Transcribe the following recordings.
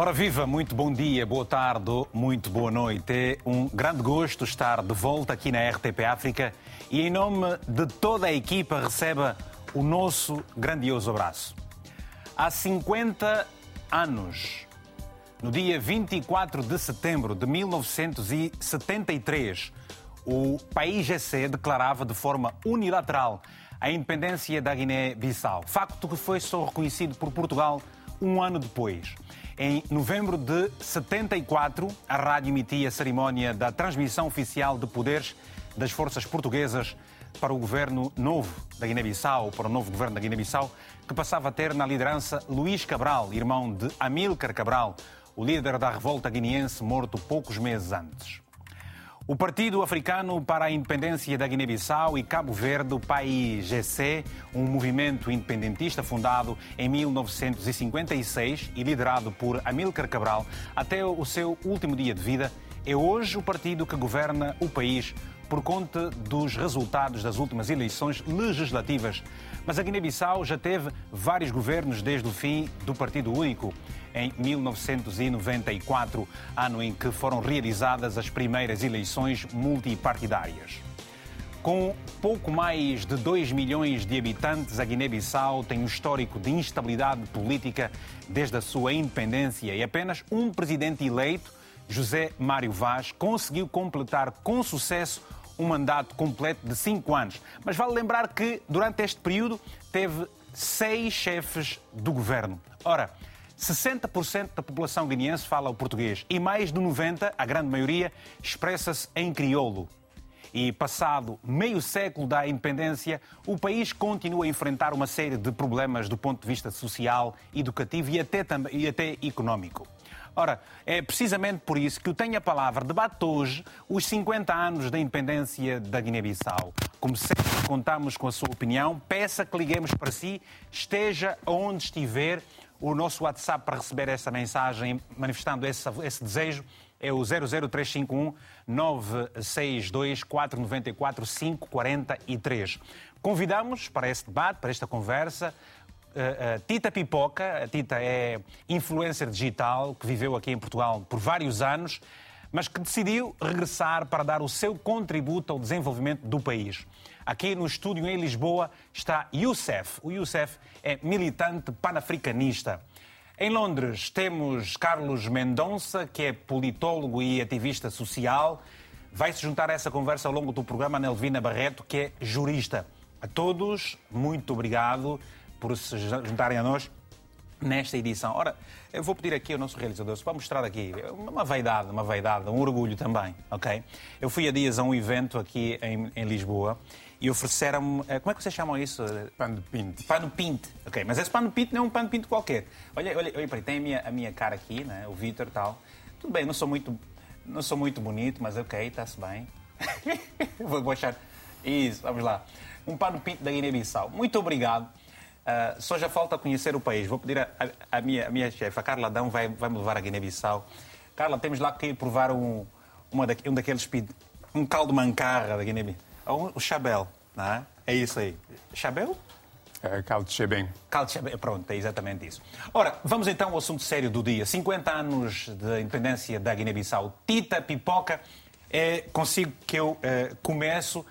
Ora viva, muito bom dia, boa tarde, muito boa noite. É um grande gosto estar de volta aqui na RTP África e em nome de toda a equipa receba o nosso grandioso abraço. Há 50 anos, no dia 24 de setembro de 1973, o país GC declarava de forma unilateral a independência da Guiné-Bissau. Facto que foi só reconhecido por Portugal um ano depois. Em novembro de 74, a rádio emitia a cerimónia da transmissão oficial de poderes das forças portuguesas para o governo novo da Guiné-Bissau, para o novo governo da Guiné-Bissau, que passava a ter na liderança Luís Cabral, irmão de Amílcar Cabral, o líder da revolta guineense morto poucos meses antes. O Partido Africano para a Independência da Guiné-Bissau e Cabo Verde, o PAIGC, um movimento independentista fundado em 1956 e liderado por Amílcar Cabral até o seu último dia de vida, é hoje o partido que governa o país por conta dos resultados das últimas eleições legislativas. Mas a Guiné-Bissau já teve vários governos desde o fim do Partido Único em 1994, ano em que foram realizadas as primeiras eleições multipartidárias. Com pouco mais de 2 milhões de habitantes, a Guiné-Bissau tem um histórico de instabilidade política desde a sua independência e apenas um presidente eleito, José Mário Vaz, conseguiu completar com sucesso um mandato completo de cinco anos. Mas vale lembrar que, durante este período, teve seis chefes do governo. Ora, 60% da população guineense fala o português e mais de 90%, a grande maioria, expressa-se em crioulo. E passado meio século da independência, o país continua a enfrentar uma série de problemas do ponto de vista social, educativo e até, e até económico. Ora, é precisamente por isso que eu tenho a palavra. Debate hoje os 50 anos da independência da Guiné-Bissau. Como sempre, contamos com a sua opinião. Peça que liguemos para si, esteja onde estiver o nosso WhatsApp para receber essa mensagem, manifestando esse, esse desejo, é o 00351 962 494 543. Convidamos para esse debate, para esta conversa, Uh, uh, Tita Pipoca, a Tita é influencer digital que viveu aqui em Portugal por vários anos, mas que decidiu regressar para dar o seu contributo ao desenvolvimento do país. Aqui no estúdio em Lisboa está Youssef. O Youssef é militante panafricanista. Em Londres temos Carlos Mendonça, que é politólogo e ativista social. Vai se juntar a essa conversa ao longo do programa Nelvina Barreto, que é jurista. A todos, muito obrigado por se juntarem a nós nesta edição. Ora, eu vou pedir aqui ao nosso realizador, para mostrar aqui uma vaidade, uma vaidade, um orgulho também, ok? Eu fui há dias a um evento aqui em, em Lisboa e ofereceram-me. Eh, como é que vocês chamam isso? Pano pinte. Pano pinte. Ok, mas esse pano pinte não é um pano pinte qualquer. Olha, olha, olha para tem a minha, a minha cara aqui, né? o Vitor e tal. Tudo bem, não sou muito, não sou muito bonito, mas ok, está-se bem. vou, vou achar. Isso, vamos lá. Um pano pinte da Guiné-Bissau. Muito obrigado. Uh, só já falta conhecer o país. Vou pedir a, a, a minha, a minha chefe, a Carla Adão, vai, vai me levar a Guiné-Bissau. Carla, temos lá que provar um, uma da, um daqueles. um caldo mancarra da Guiné-Bissau. O Chabel, não é? É isso aí. Chabel? É, caldo Chebem. Caldo Chebem, pronto, é exatamente isso. Ora, vamos então ao assunto sério do dia. 50 anos de independência da Guiné-Bissau. Tita Pipoca, é consigo que eu é, começo.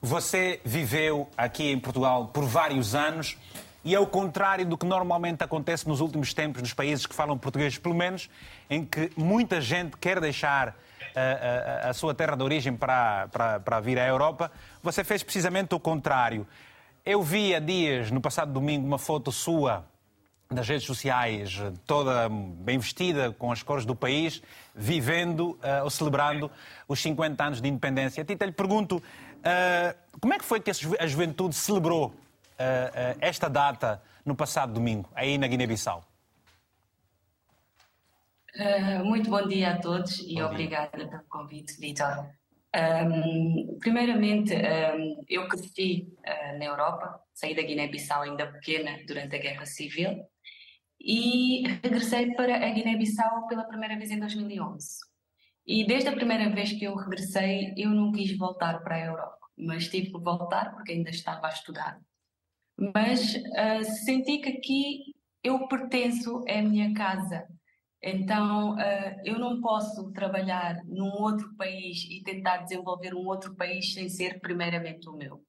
Você viveu aqui em Portugal por vários anos e é o contrário do que normalmente acontece nos últimos tempos nos países que falam português, pelo menos em que muita gente quer deixar a, eh, a, eh, a sua terra de origem para, para, para vir à Europa. Você fez precisamente o contrário. Eu vi há dias, no passado domingo, uma foto sua nas redes sociais, toda bem vestida, com as cores do país, vivendo uh, ou celebrando os 50 anos de independência. Tita, lhe pergunto, uh, como é que foi que a juventude celebrou uh, esta data no passado domingo, aí na Guiné-Bissau? Uh, muito bom dia a todos e bom obrigada dia. pelo convite, Vitor. Um, primeiramente, um, eu cresci uh, na Europa, saí da Guiné-Bissau ainda pequena durante a Guerra Civil e regressei para a Guiné-Bissau pela primeira vez em 2011. E desde a primeira vez que eu regressei, eu não quis voltar para a Europa, mas tive que voltar porque ainda estava a estudar mas uh, senti que aqui eu pertenço à minha casa Então, uh, eu não posso trabalhar num outro país e tentar desenvolver um outro país sem ser primeiramente o meu.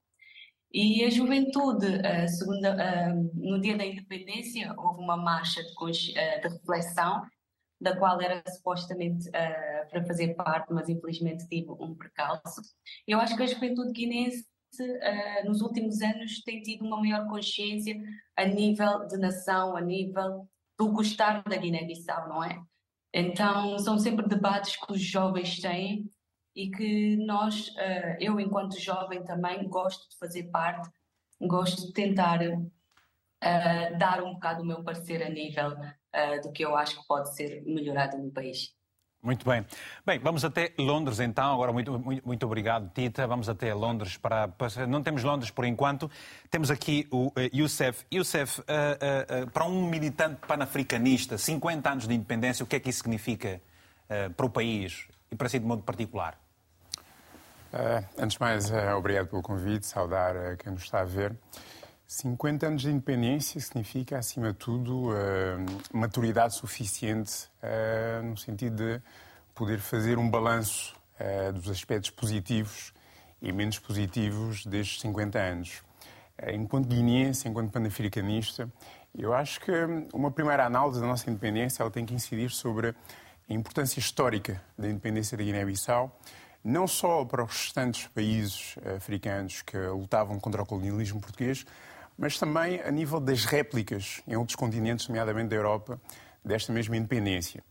E a juventude, uh, segunda, uh, no dia da independência, houve uma marcha de, de reflexão, da qual era supostamente para fazer parte, mas infelizmente tive um percalço. Eu acho que a juventude guinense nos últimos anos tem tido uma maior consciência a nível de nação, a nível do gostar da Guiné-Bissau, não é? Então, são sempre debates que os jovens têm e que nós, eh, eu enquanto jovem também, gosto de fazer parte, gosto de tentar uh, dar um bocado o meu parecer a nível uh, do que eu acho que pode ser melhorado no país. Muito bem. Bem, vamos até Londres então. Agora, muito, muito, muito obrigado, Tita. Vamos até Londres para, para, Não temos Londres por enquanto. Temos aqui o uh, Youssef. Youssef, uh, uh, para um militante panafricanista, 50 anos de independência, o que é que isso significa para o país e para si de modo particular? antes de mais, obrigado pelo convite, saudar quem nos está a ver. 50 anos de independência significa, acima de tudo, uh, maturidade suficiente uh, no sentido de poder fazer um balanço uh, dos aspectos positivos e menos positivos destes 50 anos. enquanto guineense, enquanto panafricanista, eu acho que uma primeira análise da nossa independência ela tem que incidir sobre a importância histórica da independência da Guiné-Bissau, não só para os restantes países africanos que lutavam contra o colonialismo português, mas também a nível das réplicas em outros continentes, nomeadamente da Europa, desta mesma independência.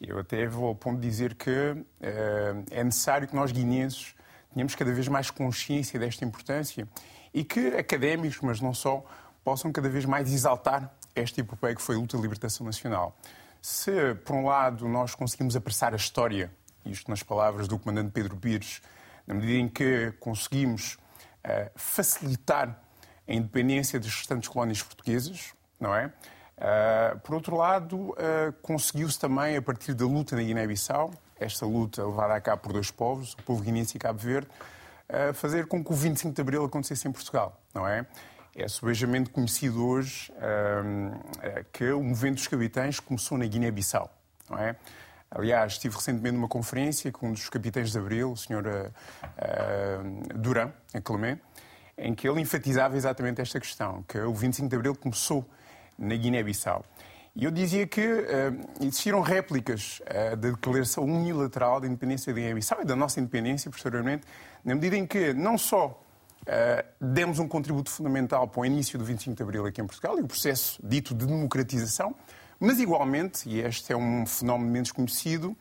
Eu até vou ao ponto de dizer que uh, é necessário que nós, guineenses, tenhamos cada vez mais consciência desta importância e que académicos, mas não só, possam cada vez mais exaltar esta epopeia que foi a luta de libertação nacional. Se, por um lado, nós conseguimos apressar a história, isto nas palavras do comandante Pedro Pires, na medida em que conseguimos uh, facilitar a independência das restantes colónias portuguesas, não é? Uh, por outro lado, uh, conseguiu-se também, a partir da luta na Guiné-Bissau, esta luta levada a cabo por dois povos, o povo guinense e Cabo Verde, uh, fazer com que o 25 de Abril acontecesse em Portugal, não é? É subejamente conhecido hoje que o movimento dos capitães começou na Guiné-Bissau, não é? Aliás, estive recentemente numa conferência com um dos capitães de Abril, o Sr. Duran, em Clemé, em que ele enfatizava exatamente esta questão, que o 25 de Abril começou na Guiné-Bissau. E eu dizia que uh, existiram réplicas uh, da declaração unilateral da independência da Guiné-Bissau e da nossa independência, posteriormente, na medida em que não só uh, demos um contributo fundamental para o início do 25 de Abril aqui em Portugal e o processo dito de democratização, mas igualmente, e este é um fenómeno menos conhecido,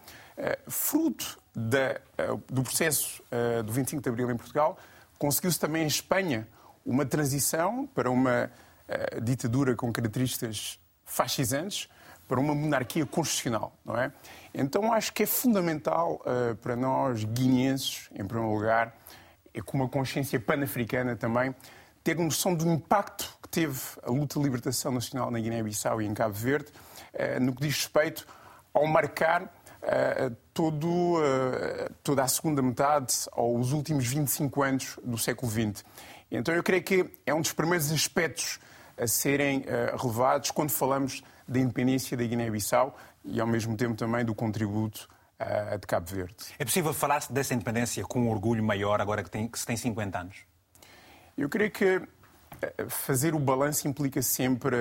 fruto da, do processo do 25 de Abril em Portugal, Conseguiu-se também em Espanha uma transição para uma uh, ditadura com características fascisantes para uma monarquia constitucional, não é? Então acho que é fundamental uh, para nós guineenses, em primeiro lugar, e com uma consciência pan-africana também, ter noção do impacto que teve a luta de libertação nacional na Guiné-Bissau e em Cabo Verde, uh, no que diz respeito ao marcar todo, uh, toda a segunda metade ou os últimos 25 anos do século XX. Então eu creio que é um dos primeiros aspectos a serem relevados quando falamos da independência da Guiné-Bissau e ao mesmo tempo também do contributo de Cabo Verde. É possível falar dessa independência com um orgulho maior agora que, tem, que se tem 50 anos? Eu creio que fazer o balanço implica sempre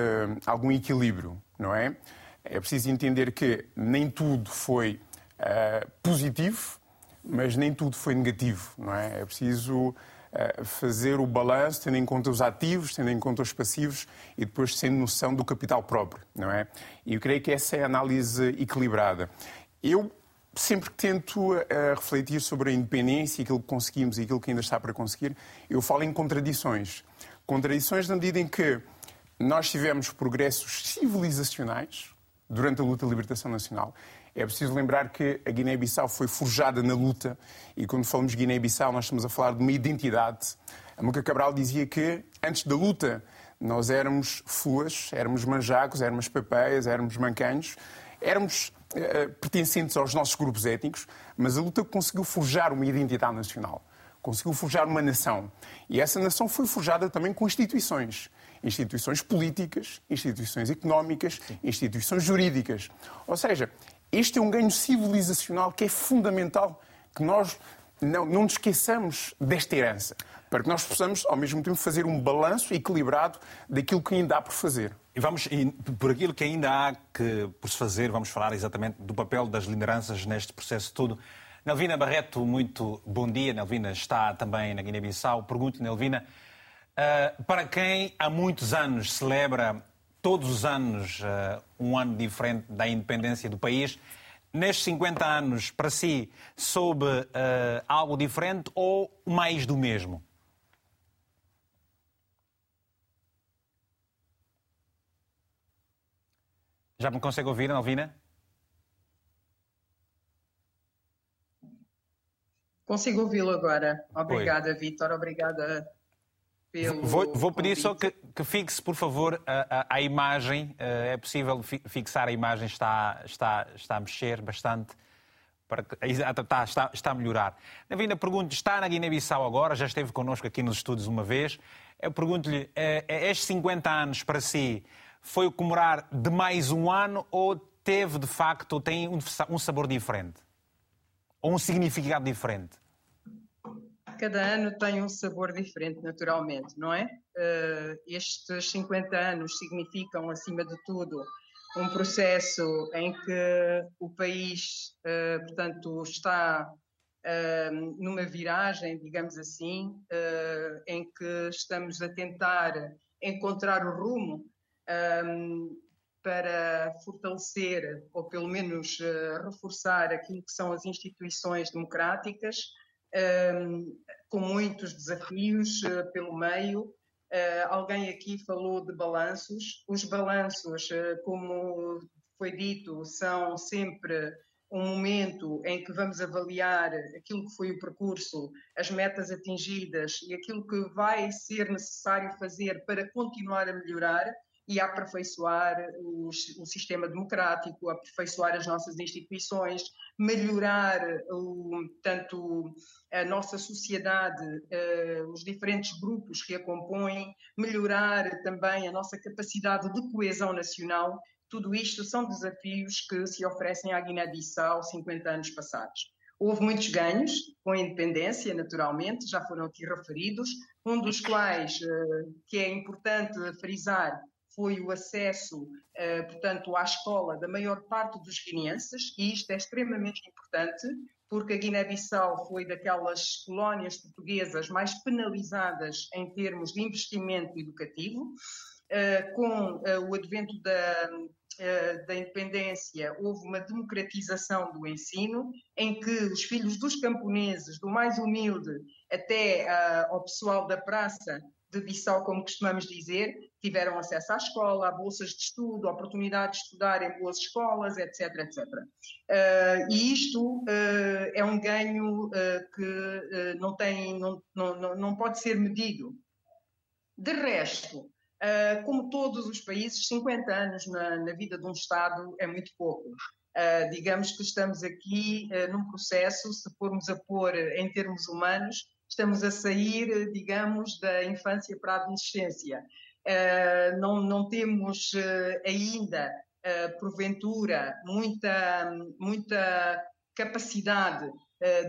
algum equilíbrio, não é? É preciso entender que nem tudo foi uh, positivo, mas nem tudo foi negativo, não é? É preciso uh, fazer o balanço tendo em conta os ativos, tendo em conta os passivos e depois tendo noção do capital próprio, não é? E eu creio que essa é a análise equilibrada. Eu sempre que tento uh, refletir sobre a independência, aquilo que conseguimos e aquilo que ainda está para conseguir, eu falo em contradições. Contradições na medida em que nós tivemos progressos civilizacionais, durante a luta de libertação nacional. É preciso lembrar que a Guiné-Bissau foi forjada na luta e quando falamos de Guiné-Bissau nós estamos a falar de uma identidade. A Muca Cabral dizia que antes da luta nós éramos fuas, éramos manjacos, éramos papéias, éramos mancanhos, éramos uh, pertencentes aos nossos grupos étnicos, mas a luta conseguiu forjar uma identidade nacional. Conseguiu forjar uma nação. E essa nação foi forjada também com instituições. Instituições políticas, instituições económicas, instituições jurídicas. Ou seja, este é um ganho civilizacional que é fundamental que nós não, não nos esqueçamos desta herança, para que nós possamos, ao mesmo tempo, fazer um balanço equilibrado daquilo que ainda há por fazer. E vamos, por aquilo que ainda há que, por se fazer, vamos falar exatamente do papel das lideranças neste processo todo. Nelvina Barreto, muito bom dia. Nelvina está também na Guiné-Bissau. Pergunto, Nelvina, uh, para quem há muitos anos celebra, todos os anos, uh, um ano diferente da independência do país, nestes 50 anos, para si, soube uh, algo diferente ou mais do mesmo? Já me consegue ouvir, Alvina? Consigo ouvi-lo agora. Obrigada, Vitor. Obrigada pelo. Vou, vou pedir só que, que, fixe, por favor, a, a, a, imagem. Eh, é possível fixar a imagem, está, está, está a mexer bastante. Para que, está, está, está a melhorar. Navina, pergunto está na Guiné-Bissau agora, já esteve connosco aqui nos estúdios uma vez. Eu pergunto-lhe, é, estes 50 anos para si foi o comemorar de mais um ano ou teve, de facto, tem um, um sabor diferente? Ou um significado diferente? Cada ano tem um sabor diferente, naturalmente, não é? Uh, estes 50 anos significam, acima de tudo, um processo em que o país, uh, portanto, está uh, numa viragem, digamos assim, em que estamos a tentar encontrar o rumo um, para fortalecer, ou pelo menos reforçar, aquilo que são as instituições democráticas, com muitos desafios uh, pelo meio. Uh, alguém aqui falou de balanços. Os balanços, como foi dito, são sempre um momento em que vamos avaliar aquilo que foi o percurso, as metas atingidas e aquilo que vai ser necessário fazer para continuar a melhorar e aperfeiçoar o, o, sistema democrático, aperfeiçoar as nossas instituições, melhorar o, tanto a nossa sociedade, uh, os diferentes grupos que a compõem, melhorar também a nossa capacidade de coesão nacional. Tudo isto são desafios que se oferecem à Guiné-Bissau 50 anos passados. Houve muitos ganhos com a independência, naturalmente, já foram aqui referidos, um dos quais, uh, que é importante frisar, foi o acesso, uh, portanto, à escola da maior parte dos guineenses, e isto é extremamente importante, porque a Guiné-Bissau foi daquelas colónias portuguesas mais penalizadas em termos de investimento educativo. Uh, com uh, o advento da, da independência, houve uma democratização do ensino, em que os filhos dos camponeses, do mais humilde até ao pessoal da praça, de Bissau, como costumamos dizer, tiveram acesso à escola, a bolsas de estudo, a oportunidade de estudar em boas escolas, etc, etc. Uh, e isto uh, é um ganho uh, que não, tem, não, não, não pode ser medido. De resto, como todos os países, 50 anos na, na, vida de um Estado é muito pouco. digamos que estamos aqui num processo, se formos a pôr em termos humanos, estamos a sair, digamos, da infância para a adolescência. Uh, não, não, temos uh, ainda, uh, porventura, muita, muita capacidade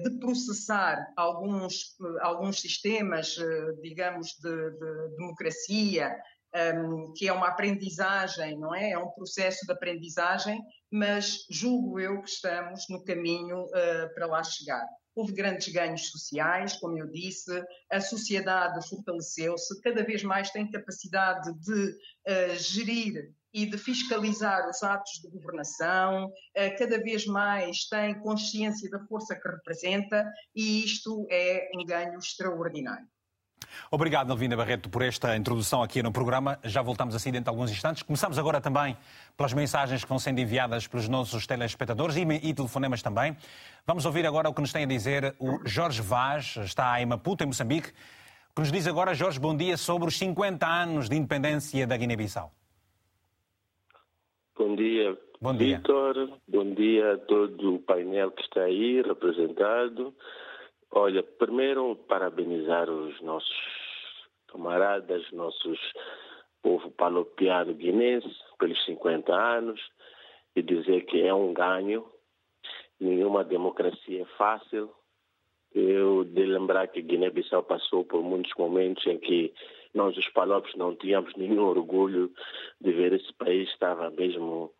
de processar alguns, alguns sistemas, digamos, de, de democracia, um, que é uma aprendizagem, não é? É um processo de aprendizagem, mas julgo eu que estamos no caminho para lá chegar. Houve grandes ganhos sociais, como eu disse, a sociedade fortaleceu-se, cada vez mais tem capacidade de uh, gerir e de fiscalizar os atos de governação, uh, cada vez mais tem consciência da força que representa e isto é um ganho extraordinário. Obrigado, Alvina Barreto, por esta introdução aqui no programa. Já voltamos assim dentro de alguns instantes. Começamos agora também pelas mensagens que vão sendo enviadas pelos nossos telespectadores e, e telefonemas também. Vamos ouvir agora o que nos tem a dizer o Jorge Vaz, está em Maputo, em Moçambique, que nos diz agora, Jorge, bom dia, sobre os 50 anos de independência da Guiné-Bissau. Bom dia, bom dia. Bom dia a todo o painel que está aí representado Olha, primeiro parabenizar os nossos camaradas, nossos povo palopiano guinense pelos 50 anos e dizer que é um ganho. Nenhuma democracia é fácil. Eu de lembrar que Guiné-Bissau passou por muitos momentos em que nós, os palopes, não tínhamos nenhum orgulho de ver esse país estava mesmo,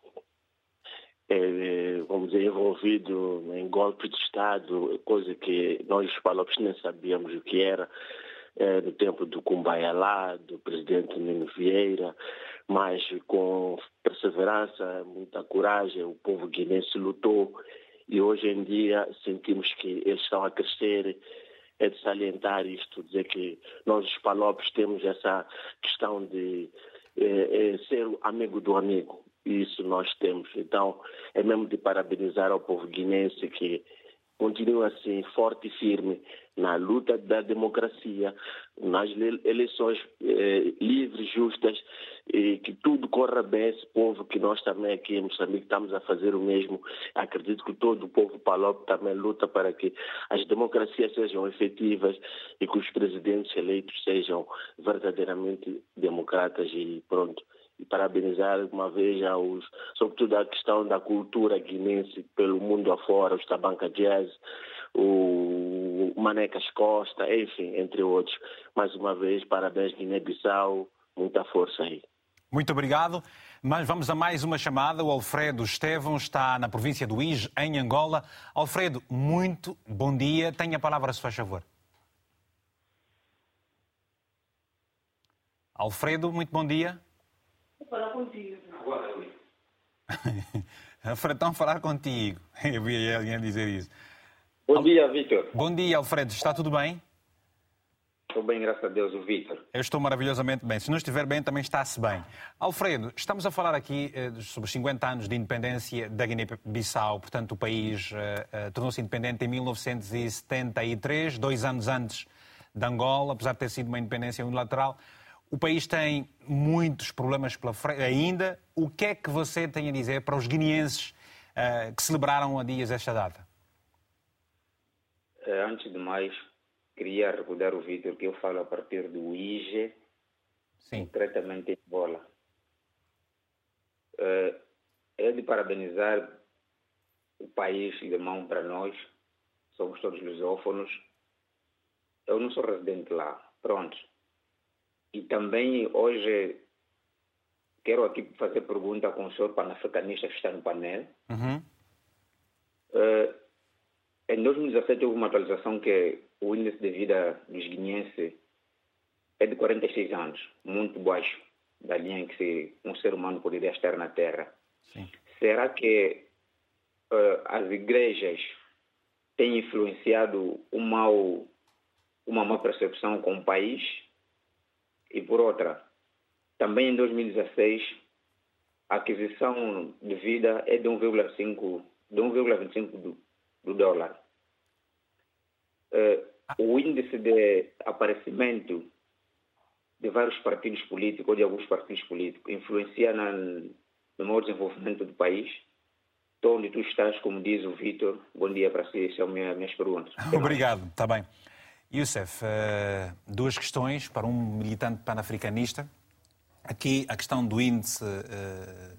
vamos dizer, envolvido em golpe de Estado, coisa que nós, os palopes, nem sabíamos o que era é, no tempo do Cumbayalá, do presidente Nino Vieira, mas com perseverança, muita coragem, o povo guinense lutou e hoje em dia sentimos que eles estão a crescer. É de salientar isto, dizer que nós, os palopes, temos essa questão de é, é, ser amigo do amigo. Isso nós temos. Então, é mesmo de parabenizar ao povo guinense que continua assim forte e firme na luta da democracia, nas eleições eh, livres, justas, e que tudo corra bem esse povo que nós também aqui em Moçambique estamos a fazer o mesmo. Acredito que todo o povo palop também luta para que as democracias sejam efetivas e que os presidentes eleitos sejam verdadeiramente democratas e pronto e parabenizar uma vez aos, sobretudo a questão da cultura guinense pelo mundo afora, os Tabanca Jazz, o Manecas Costa, enfim, entre outros. Mais uma vez, parabéns Guiné-Bissau, muita força aí. Muito obrigado. Mas vamos a mais uma chamada. O Alfredo Estevão está na província do Ige, em Angola. Alfredo, muito bom dia. Tenha a palavra, se faz favor. Alfredo, muito bom dia. Falar contigo. Agora eu. Alfredo, estão a falar contigo. Eu vi alguém dizer isso. Bom dia, Vitor. Bom dia, Alfredo. Está tudo bem? Estou bem, graças a Deus, o Vitor. Eu estou maravilhosamente bem. Se não estiver bem, também está-se bem. Alfredo, estamos a falar aqui eh, sobre os 50 anos de independência da Guiné-Bissau. Portanto, o país eh, eh, tornou-se independente em 1973, dois anos antes de Angola, apesar de ter sido uma independência unilateral. O país tem muitos problemas pela frente ainda. O que é que você tem a dizer para os guineenses uh, que celebraram há dias esta data? Eh, antes de mais, queria recordar o Vitor que eu falo a partir do IGE, Sim. concretamente em bola. Uh, é de parabenizar o país de mão para nós, somos todos lusófonos. Eu não sou residente lá, pronto. E também hoje quero aqui fazer pergunta com o senhor panafricanista que está no painel. Uhum. Uh, em 2017 houve uma atualização que o índice de vida dos guineenses é de 46 anos, muito baixo da linha em que se, um ser humano poderia estar na Terra. Sim. Será que uh, as igrejas têm influenciado um mau, uma má percepção com o país? E por outra, também em 2016, a aquisição de vida é de 1,5 de 1,25 do, do dólar. Uh, o índice de aparecimento de vários partidos políticos ou de alguns partidos políticos influencia na, no maior desenvolvimento do país? Estou onde tu estás, como diz o Vitor. Bom dia para si, são minhas, minhas perguntas. Obrigado, está bem. Youssef, uh, duas questões para um militante panafricanista. Aqui a questão do índice uh,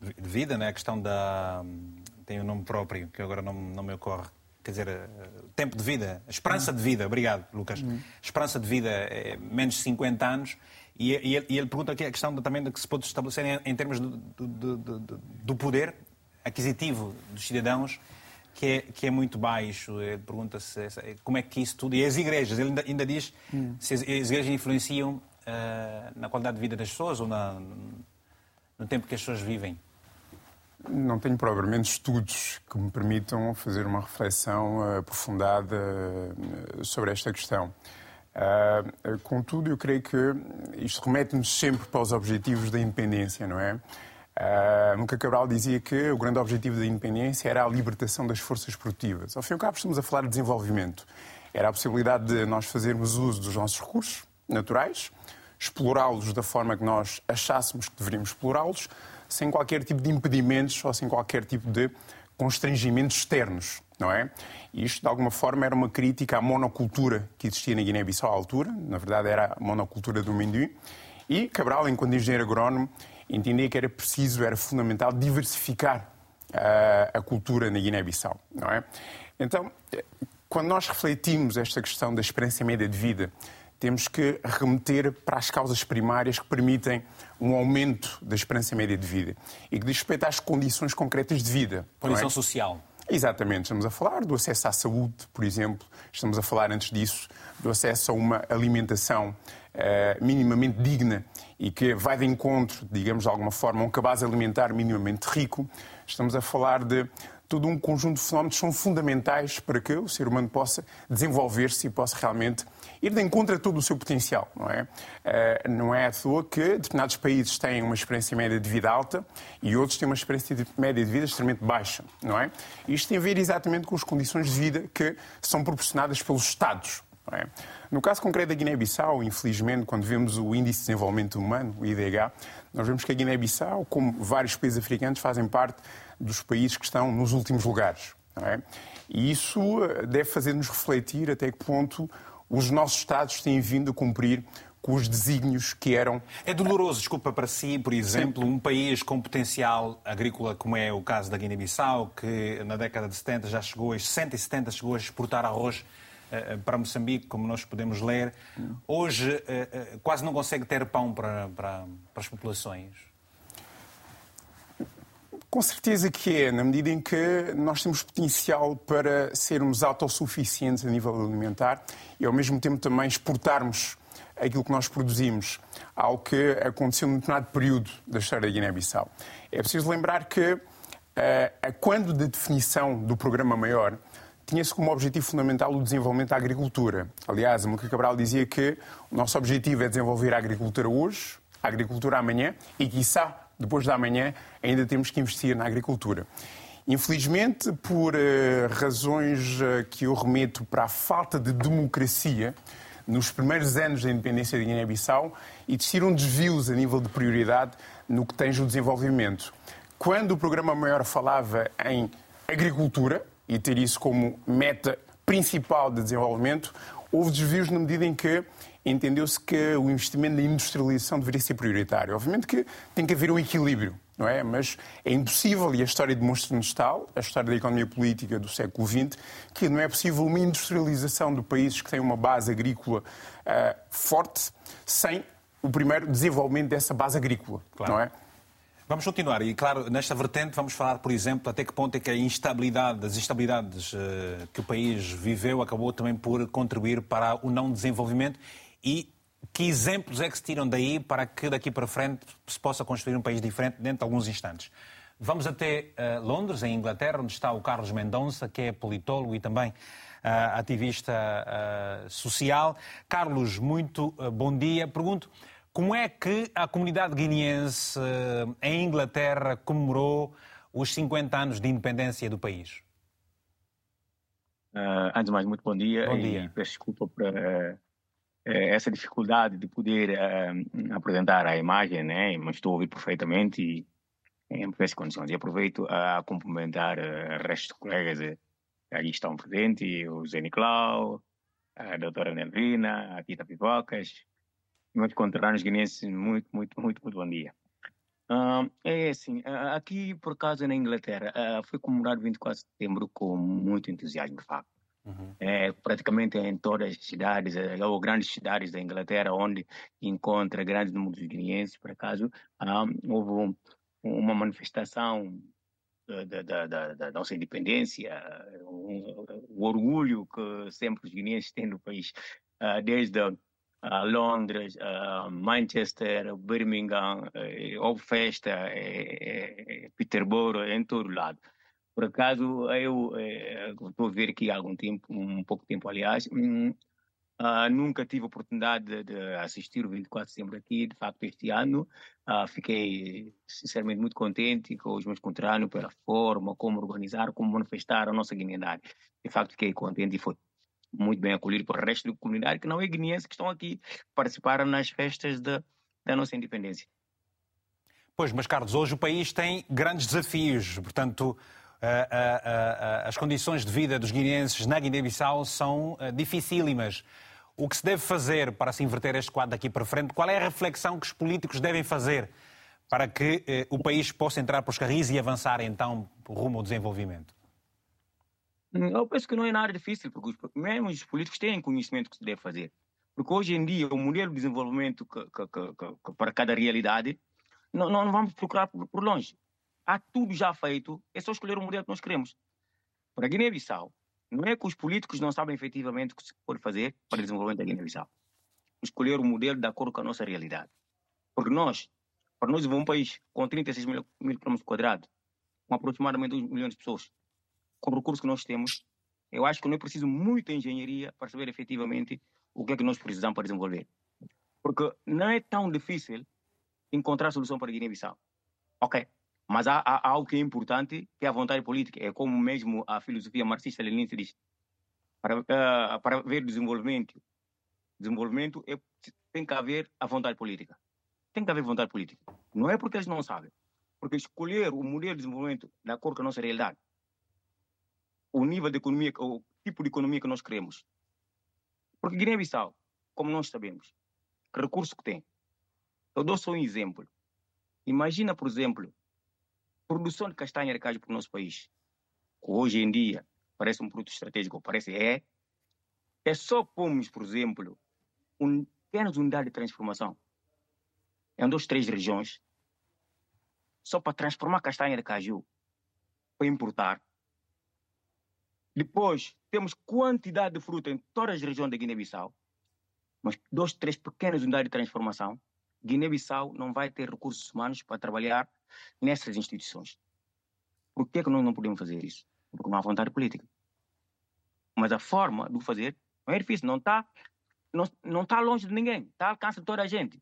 de vida, né? a questão da. tem um nome próprio, que agora não, não me ocorre. Quer dizer, uh, tempo de vida, esperança de vida, obrigado, Lucas. Uhum. Esperança de vida é menos de 50 anos. E, ele, ele pergunta aqui a questão também de que se pode estabelecer em, em termos do, do, do, do poder aquisitivo dos cidadãos que é, que é muito baixo. Ele pergunta-se como é que isso tudo. E as igrejas, ele ainda, ainda diz hum. se as, as, igrejas influenciam uh, na qualidade de vida das pessoas ou na, no tempo que as pessoas vivem. Não tenho propriamente estudos que me permitam fazer uma reflexão aprofundada sobre esta questão. Uh, contudo, eu creio que isto remete-nos sempre para os objetivos da independência, não é? Uh, Nunca Cabral dizia que o grande objetivo da independência era a libertação das forças produtivas. Ao fim e ao cabo, estamos a falar de desenvolvimento. Era a possibilidade de nós fazermos uso dos nossos recursos naturais, explorá-los da forma que nós achássemos que deveríamos explorá-los, sem qualquer tipo de impedimentos ou sem qualquer tipo de constrangimentos externos, não é? Isto, de alguma forma, era uma crítica à monocultura que existia na Guiné-Bissau à altura, na verdade era a monocultura do amendoim, e Cabral, enquanto engenheiro agrónomo, entendia que era preciso, era fundamental diversificar uh, a cultura na Guiné-Bissau, não é? Então, quando nós refletimos esta questão da experiência média de vida, temos que remeter para as causas primárias que permitem um aumento da esperança média de vida e que diz respeito às condições concretas de vida. Condição é? social. Exatamente. Estamos a falar do acesso à saúde, por exemplo. Estamos a falar, antes disso, do acesso a uma alimentação uh, minimamente digna e que vai de encontro, digamos de alguma forma, a um cabaz alimentar minimamente rico. Estamos a falar de todo um conjunto de fenómenos que são fundamentais para que o ser humano possa desenvolver-se e possa realmente ir de encontro a todo o seu potencial, não é? Uh, não é à toa que determinados países têm uma experiência média de vida alta e outros têm uma experiência de média de vida extremamente baixa, não é? Isto tem a ver exatamente com as condições de vida que são proporcionadas pelos Estados, é? No caso concreto da Guiné-Bissau, infelizmente, quando vemos o Índice de Desenvolvimento Humano, o IDH, nós vemos que a Guiné-Bissau, como vários países africanos, fazem parte dos países que estão nos últimos lugares. É? E isso eh, deve fazer-nos refletir até que ponto os nossos Estados têm vindo a cumprir com os desígnios que eram. É doloroso, desculpa, para si, por exemplo, Sim. um país com potencial agrícola, como é o caso da Guiné-Bissau, que na década de 70 já chegou a 60 e 70 chegou a exportar arroz para Moçambique, como nós podemos ler. Hoje eh, quase não consegue ter pão para, para, para as populações. Com certeza que é, na medida em que nós temos potencial para sermos autossuficientes a nível alimentar e, ao mesmo tempo, também exportarmos aquilo que nós produzimos, ao que aconteceu num determinado período da história da Guiné-Bissau. É preciso lembrar que, uh, quando da definição do programa maior, tinha-se como objetivo fundamental o desenvolvimento da agricultura. Aliás, a Muca Cabral dizia que o nosso objetivo é desenvolver a agricultura hoje, a agricultura amanhã e, quiçá, depois da manhã, ainda temos que investir na agricultura. Infelizmente, por uh, razões uh, que eu remeto para a falta de democracia, nos primeiros anos da independência da Guiné-Bissau, existiram desvios a nível de prioridade no que tange o desenvolvimento. Quando o programa maior falava em agricultura, e ter isso como meta principal de desenvolvimento, houve desvios na medida em que entendeu-se que o investimento na industrialização deveria ser prioritário. Obviamente que tem que haver um equilíbrio, não é? Mas é impossível, e a história demonstra-nos tal, a história da economia política do século XX, que não é possível uma industrialização de países que têm uma base agrícola uh, forte sem o primeiro desenvolvimento dessa base agrícola, claro. não é? Vamos continuar e, claro, nesta vertente vamos falar, por exemplo, até que ponto é que a instabilidade, as instabilidades uh, que o país viveu acabou também por contribuir para o não desenvolvimento e que exemplos é que se tiram daí para que daqui para frente se possa construir um país diferente dentro de alguns instantes? Vamos até uh, Londres, em Inglaterra, onde está o Carlos Mendonça, que é politólogo e também uh, ativista uh, social. Carlos, muito bom dia. Pergunto, como é que a comunidade guineense em Inglaterra comemorou os 50 anos de independência do país? antes de mais, muito bom dia. Bom dia. E peço desculpa por eh, essa dificuldade de poder uh, apresentar a imagem, né? mas estou a ouvir perfeitamente e em perfeitas condições. E aproveito a cumprimentar uh, o resto dos colegas que ali estão presentes, o Zé Nicolau, a doutora Nelvina, a Tita Pipocas, meus conterrâneos guineenses, muito, muito, muito, muito bom dia. Uh, é assim, uh, aqui por acaso na Inglaterra uh, foi comemorado 24 de setembro com muito entusiasmo, de facto. Uhum. É, praticamente em todas as cidades, é, ou grandes cidades da Inglaterra, onde encontra grandes números de guineenses, por acaso, houve um, uma manifestação da, da, da, da, nossa independência, um, o orgulho que sempre os guineenses têm no país, ah, desde ah, Londres, Manchester, Birmingham, eh, houve festa, eh, eh, Peterborough, em todo lado. Por acaso, eu estou a ver aqui há algum tempo, um pouco tempo, aliás, hum, uh, nunca tive a oportunidade de, assistir o 24 de setembro aqui. De facto, este ano uh, fiquei, sinceramente, muito contente com os meus conterrâneos pela forma como organizar, como manifestar a nossa guineenidade. De facto, fiquei contente e foi muito bem acolhido por o resto da comunidade que não é guineense, que estão aqui participar nas festas de, da nossa independência. Pois, mas Carlos, hoje o país tem grandes desafios, portanto, as condições de vida dos guineenses na Guiné-Bissau são dificílimas. O que se deve fazer para se inverter este quadro daqui para frente? Qual é a reflexão que os políticos devem fazer para que eh, o país possa entrar para os carris e avançar então rumo ao desenvolvimento? Hum, eu penso que não é nada difícil, porque mesmo os políticos têm conhecimento que se deve fazer. Porque hoje em dia, o modelo de desenvolvimento que, que, que, para cada realidade, não, não vamos procurar por, por, longe. Há tudo já feito, é só escolher o modelo que nós queremos. Para a Guiné-Bissau, não é que os políticos não sabem efetivamente o que se pode fazer para o desenvolvimento da Guiné-Bissau. Escolher o modelo de acordo com a nossa realidade. Porque nós, para nós, um país com 36 mil, mil km quadrados, com aproximadamente 2 milhões de pessoas, com o recurso que nós temos, eu acho que não é preciso muita engenharia para saber efetivamente o que é que nós precisamos para desenvolver. Porque não é tão difícil encontrar solução para Guiné-Bissau. Ok, mas há, há, há, algo que é importante, que é a vontade política. É como mesmo a filosofia marxista-leninista diz. Para, uh, para haver desenvolvimento, desenvolvimento é, tem que haver a vontade política. Tem que haver vontade política. Não é porque eles não sabem. Porque escolher o modelo de desenvolvimento de acordo com a nossa realidade o nível de economia, o tipo de economia que nós queremos. Porque Guiné-Bissau, como nós sabemos, que recurso que tem? Eu dou só um exemplo. Imagina, por exemplo, produção de castanha de caju para o nosso país, que hoje em dia parece um produto estratégico, parece é, é só pomos, por exemplo, um, apenas unidade de transformação em duas, três regiões, só para transformar castanha de caju, para importar, depois, temos quantidade de fruta em todas as regiões da Guiné-Bissau, mas dois, três pequenas unidades de transformação. Guiné-Bissau não vai ter recursos humanos para trabalhar nessas instituições. Por que, é que nós não podemos fazer isso? Porque não há vontade política. Mas a forma de fazer é difícil, não está não, não tá longe de ninguém, está ao alcance de toda a gente.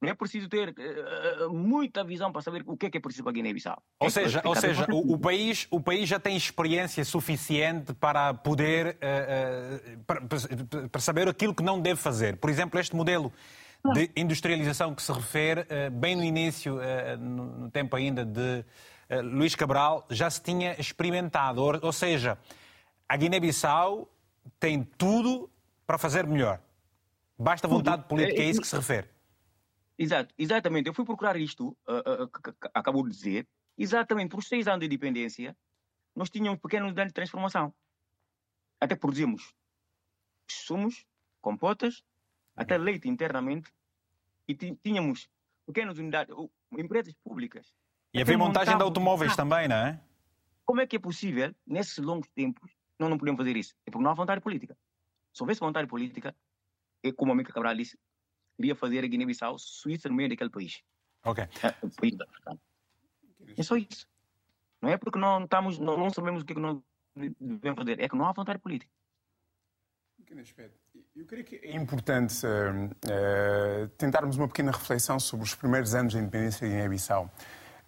Não é preciso ter uh, muita visão para saber o que é, que é preciso para a Guiné-Bissau. Ou seja, ou seja o, o, país, o país já tem experiência suficiente para poder uh, uh, para, para, saber aquilo que não deve fazer. Por exemplo, este modelo de industrialização que se refere, bem no início, no tempo ainda de Luís Cabral, já se tinha experimentado. Ou, ou seja, a Guiné-Bissau tem tudo para fazer melhor. Basta vontade política, é isso que se refere. Exato, exatamente. Eu fui procurar isto, uh, uh, que, que, acabou de dizer, exatamente por seis anos de independência, nós tínhamos pequenos danos de transformação. Até produzimos sumos, compotas, até uhum. leite internamente, e tínhamos pequenas unidades, empresas públicas. E havia montagem de automóveis também, não é? Como é que é possível, nesses longos tempos, nós não podemos fazer isso? É porque não há vontade política. Se houvesse vontade política, é como a Mica Cabral disse, queria fazer a Guiné-Bissau Suíça no meio daquele país. Ok. É, é só isso. Não é porque não, estamos, não, não sabemos o que, é que nós devemos fazer, é que não há vontade política. Eu creio que é importante uh, uh, tentarmos uma pequena reflexão sobre os primeiros anos da independência da Guiné-Bissau.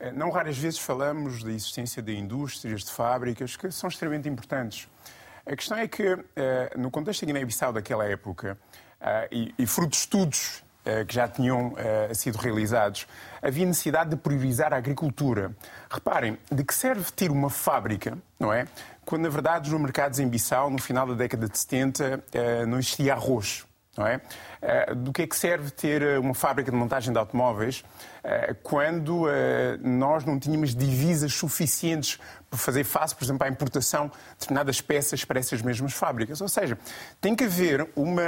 Uh, não raras vezes falamos da existência de indústrias, de fábricas, que são extremamente importantes. A questão é que, no contexto da Guiné-Bissau daquela época, uh, e, e fruto de estudos uh, que já tinham uh, sido realizados, havia necessidade de priorizar a agricultura. Reparem, de que serve ter uma fábrica, não é? Quando, na verdade, nos mercados em Bissau, no final da década de 70, não existia arroz. Não é? do que é que serve ter uma fábrica de montagem de automóveis quando nós não tínhamos divisas suficientes para fazer face, por exemplo, à importação de determinadas peças para essas mesmas fábricas. Ou seja, tem que haver uma,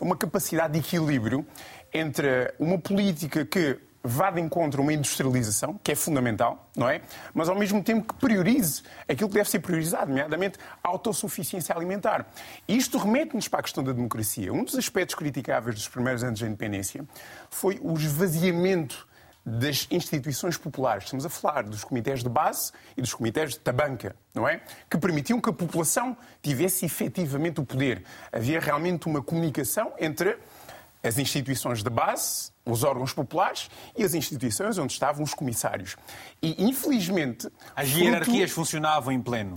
uma capacidade de equilíbrio entre uma política que vá de encontro a uma industrialização, que é fundamental, não é? Mas ao mesmo tempo que priorize aquilo que deve ser priorizado, nomeadamente a autossuficiência alimentar. E isto remete-nos para a questão da democracia. Um dos aspectos criticáveis dos primeiros anos da independência foi o esvaziamento das instituições populares. Estamos a falar dos comitês de base e dos comitês de tabanca, não é? Que permitiam que a população tivesse efetivamente o poder. Havia realmente uma comunicação entre as instituições de base, os órgãos populares e as instituições onde estavam os comissários. E, infelizmente. As hierarquias fruto... funcionavam em pleno.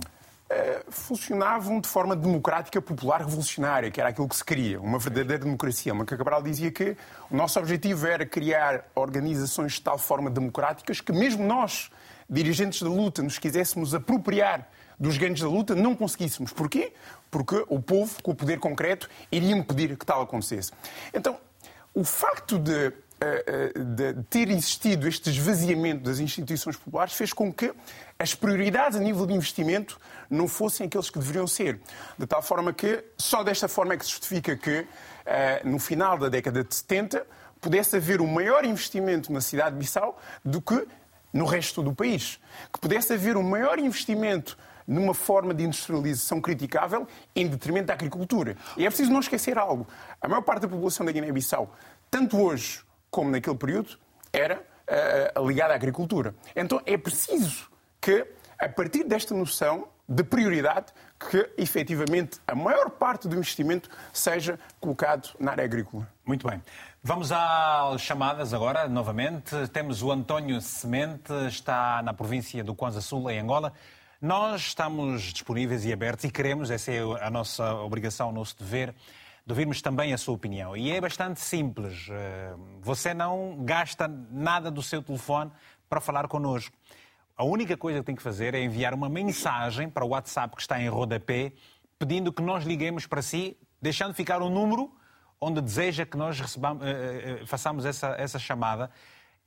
Eh, funcionavam de forma democrática, popular, revolucionária, que era aquilo que se queria, uma verdadeira democracia. Mas Cabral dizia que o nosso objetivo era criar organizações de tal forma democráticas que mesmo nós dirigentes da luta, nos quiséssemos apropriar dos ganhos da luta, não conseguíssemos. Porquê? Porque o povo, com o poder concreto, iria impedir que tal acontecesse. Então, o facto de eh, eh, de ter existido este esvaziamento das instituições populares fez com que as prioridades a nível de investimento não fossem aqueles que deveriam ser. De tal forma que só desta forma é que se justifica que, eh, no final da década de 70, pudesse haver um maior investimento na cidade de Bissau do que no resto do país. Que pudesse haver um maior investimento numa forma de industrialização criticável em detrimento da agricultura. E é preciso não esquecer algo. A maior parte da população da Guiné-Bissau, tanto hoje como naquele período, era uh, ligada à agricultura. Então é preciso que, a partir desta noção de prioridade, que efetivamente a maior parte do investimento seja colocado na área agrícola. Muito bem. Vamos às chamadas agora, novamente. Temos o António Semente, está na província do Kwanza Sul, em Angola. Nós estamos disponíveis e abertos e queremos, essa é a nossa obrigação, o nosso dever, de ouvirmos também a sua opinião. E é bastante simples. Eh, você não gasta nada do seu telefone para falar connosco. A única coisa que tem que fazer é enviar uma mensagem para o WhatsApp que está em rodapé, pedindo que nós liguemos para si, deixando ficar um número onde deseja que nós recebamos, eh, eh, façamos essa, essa chamada.